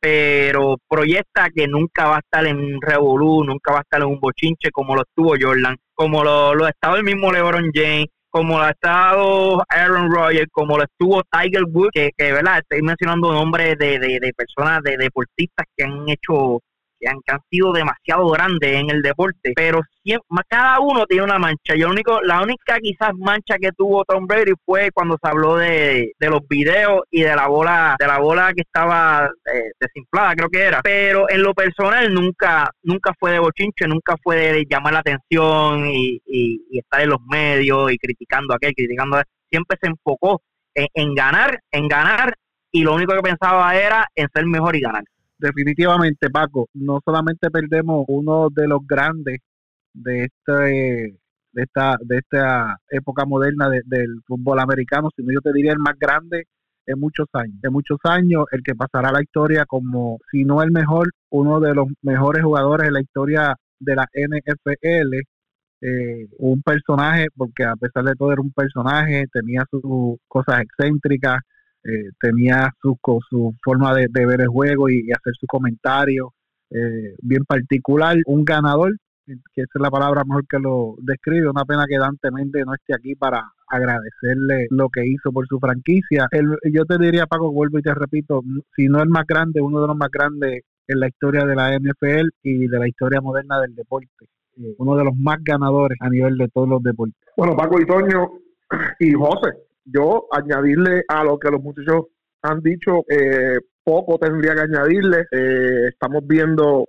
pero proyecta que nunca va a estar en un revolú, nunca va a estar en un bochinche como lo estuvo Jordan, como lo, lo estado el mismo LeBron James, como lo ha estado Aaron Rodgers, como lo estuvo Tiger Woods, que, que ¿verdad? Estoy mencionando nombres de, de, de personas, de deportistas que han hecho que han, sido demasiado grandes en el deporte, pero siempre, cada uno tiene una mancha. Yo único, la única quizás mancha que tuvo Tom Brady fue cuando se habló de, los videos y de la bola, de la bola que estaba eh, desinflada, creo que era. Pero en lo personal nunca, nunca fue de bochinche, nunca fue de llamar la atención y, estar en los medios y criticando a aquel, criticando a Siempre se enfocó en, en ganar, en ganar y lo único que pensaba era en ser mejor y ganar definitivamente, Paco, no solamente perdemos uno de los grandes de este de esta de esta época moderna del fútbol americano, sino yo te diría el más grande en muchos años, en muchos años, el que pasará la historia como, si no el mejor, uno de los mejores jugadores en la historia de la NFL, eh, un personaje, porque a pesar de todo era un personaje, tenía sus cosas excéntricas, eh, tenía su, su forma de, ver el juego y, hacer su comentario eh, bien particular. Un ganador, que esa es la palabra mejor que lo describe. Una pena que Dante Méndez no esté aquí para agradecerle lo que hizo por su franquicia. yo te diría, Paco, vuelvo y te repito, si no el más grande, uno de los más grandes en la historia de la NFL y de la historia moderna del deporte. Eh, uno de los más ganadores a nivel de todos los deportes. Bueno, Paco y Toño y José, yo añadirle a lo que los muchachos han dicho, eh, poco tendría que añadirle. Eh, estamos viendo,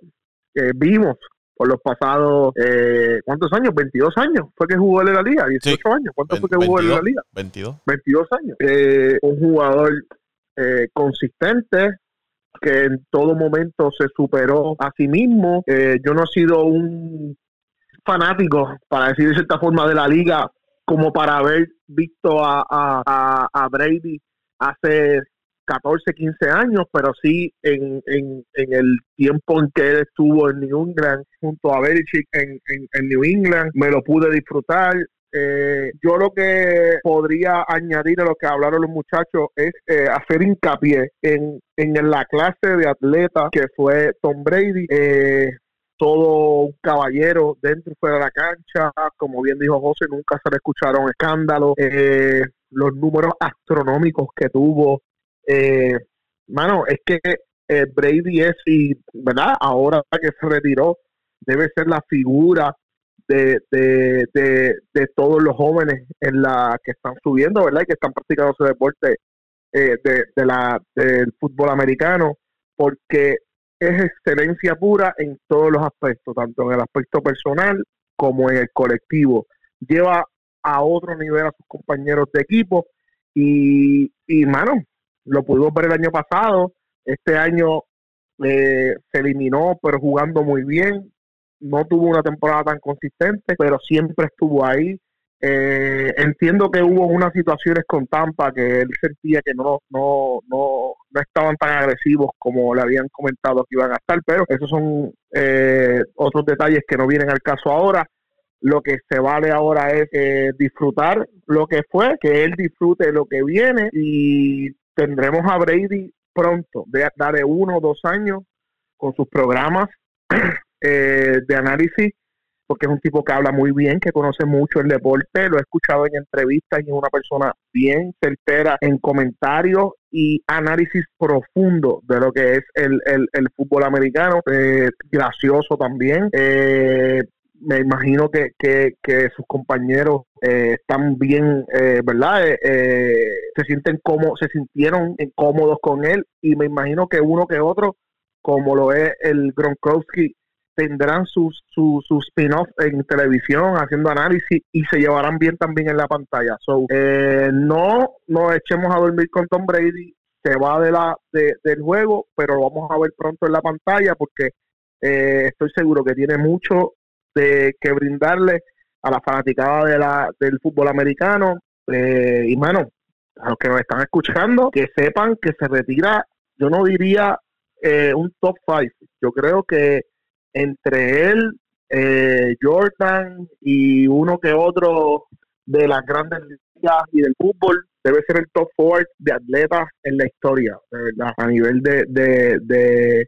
eh, vimos por los pasados, eh, ¿cuántos años? 22 años fue que jugó en la liga, 18 años. ¿Cuánto fue que jugó en la liga? 22. 22 años. un jugador consistente, que en todo momento se superó a sí mismo. yo no he sido un fanático, para decir de cierta forma, de la liga como para haber visto a, a, a Brady hace 14, 15 años, pero sí en, en, en, el tiempo en que él estuvo en New England junto a Belichick en, en, New England, me lo pude disfrutar. Eh, yo lo que podría añadir a lo que hablaron los muchachos es eh, hacer hincapié en, en la clase de atleta que fue Tom Brady. Eh, todo un caballero dentro y fuera de la cancha. Como bien dijo José, nunca se le escucharon escándalos. Eh, los números astronómicos que tuvo. Eh, mano, es que eh, Brady es, y, ¿verdad? Ahora que se retiró, debe ser la figura de, de, de, todos los jóvenes en la que están subiendo, ¿verdad? Y que están practicando ese deporte eh, de, de la, del fútbol americano, porque es excelencia pura en todos los aspectos, tanto en el aspecto personal como en el colectivo. Lleva a otro nivel a sus compañeros de equipo y, y mano, lo pudimos ver el año pasado, este año eh, se eliminó, pero jugando muy bien, no tuvo una temporada tan consistente, pero siempre estuvo ahí, eh, entiendo que hubo unas situaciones con Tampa que él sentía que no, no, no, no estaban tan agresivos como le habían comentado que iban a estar, pero esos son eh, otros detalles que no vienen al caso ahora. Lo que se vale ahora es eh, disfrutar lo que fue, que él disfrute lo que viene y tendremos a Brady pronto, de, uno o dos años, con sus programas eh, de análisis, porque es un tipo que habla muy bien, que conoce mucho el deporte, lo he escuchado en entrevistas y es una persona bien certera en comentarios y análisis profundo de lo que es el, el, fútbol americano, eh, gracioso también. Eh, me imagino que, que, sus compañeros eh, están bien, eh, ¿verdad? Eh, se sienten como, se sintieron incómodos con él y me imagino que uno que otro, como lo es el Gronkowski, tendrán sus, sus, spin-off en televisión haciendo análisis y se llevarán bien también en la pantalla. So, no nos echemos a dormir con Tom Brady, se va de la de, del juego, pero lo vamos a ver pronto en la pantalla porque estoy seguro que tiene mucho de que brindarle a la fanaticada de la, del fútbol americano. Eh, y bueno, a los que nos están escuchando, que sepan que se retira, yo no diría eh, un top five, yo creo que entre él, eh, Jordan y uno que otro de las grandes ligas y del fútbol, debe ser el top four de atletas en la historia, de verdad, a nivel de, de, de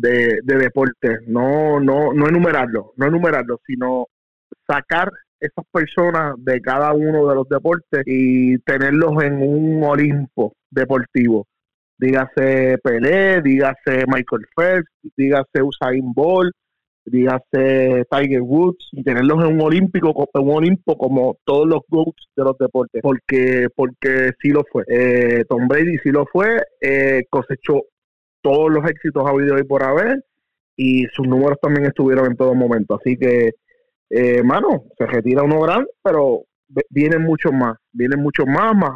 de, deporte, no, no, no enumerarlo, no enumerarlo, sino sacar esas personas de cada uno de los deportes y tenerlos en un Olimpo deportivo. Dígase Pelé, dígase Michael Phelps, dígase Usain Bolt, dígase Tiger Woods y tenerlos en un olímpico, en un Olimpo como todos los GOATs de los deportes, porque porque sí lo fue. Eh, Tom Brady sí lo fue, eh, cosechó todos los éxitos ha habido hoy por haber y sus números también estuvieron en todo momento. Así que, eh, mano, se retira uno grande, pero vienen muchos más, vienen muchos más, más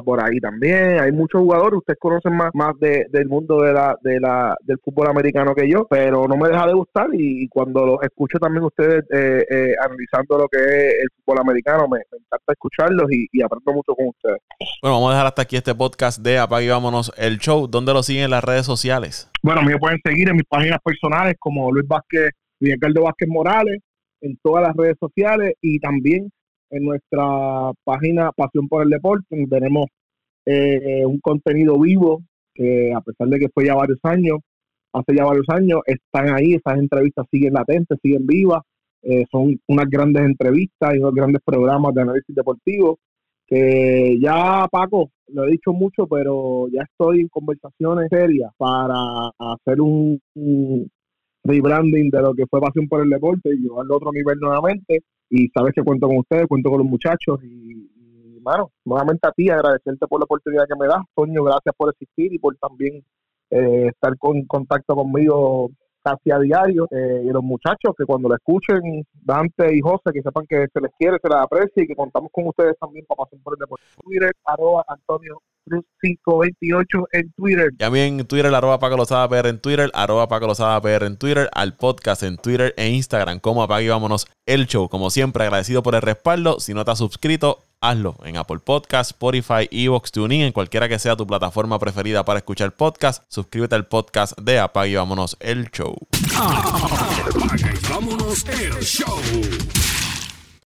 Por ahí también. Hay muchos jugadores, ustedes conocen más, más del mundo de la, de la, del fútbol americano que yo, pero no me deja de gustar y, cuando lo escucho también ustedes eh, eh, analizando lo que es el fútbol americano, me, encanta escucharlos y, aprendo mucho con ustedes. Bueno, vamos a dejar hasta aquí este podcast de Apague y Vámonos el Show. ¿Dónde lo siguen en las redes sociales? Bueno, me pueden seguir en mis páginas personales como Luis Vázquez, Ricardo Vázquez Morales, en todas las redes sociales y también en nuestra página Pasión por el Deporte. Tenemos eh, un contenido vivo que a pesar de que fue ya varios años, hace ya varios años, están ahí, esas entrevistas siguen latentes, siguen vivas, eh, son unas grandes entrevistas y unos grandes programas de análisis deportivo que ya Paco, lo he dicho mucho, pero ya estoy en conversaciones serias para hacer un, un rebranding de lo que fue Pasión por el Deporte y llevarlo a otro nivel nuevamente y sabes que cuento con ustedes, cuento con los muchachos y, y mano, nuevamente a ti agradecerte por la oportunidad que me das, Toño, gracias por existir y por también eh, estar con contacto conmigo casi a diario eh, y los muchachos que cuando lo escuchen Dante y José que sepan que se les quiere, se les aprecia y que contamos con ustedes también para pasar por el deporte. Twitter, arroba Antonio Cruz 528 en Twitter. También en Twitter, arroba Paco Lozada PR en Twitter, arroba Paco Lozada PR en Twitter, al podcast en Twitter e Instagram como Apague y Vámonos el Show. Como siempre, agradecido por el respaldo. Si no te has suscrito, hazlo en Apple Podcast, Spotify, Evox, TuneIn, en cualquiera que sea tu plataforma preferida para escuchar podcast. Suscríbete al podcast de Apague y Vámonos el Show. Apague y Vámonos el Show.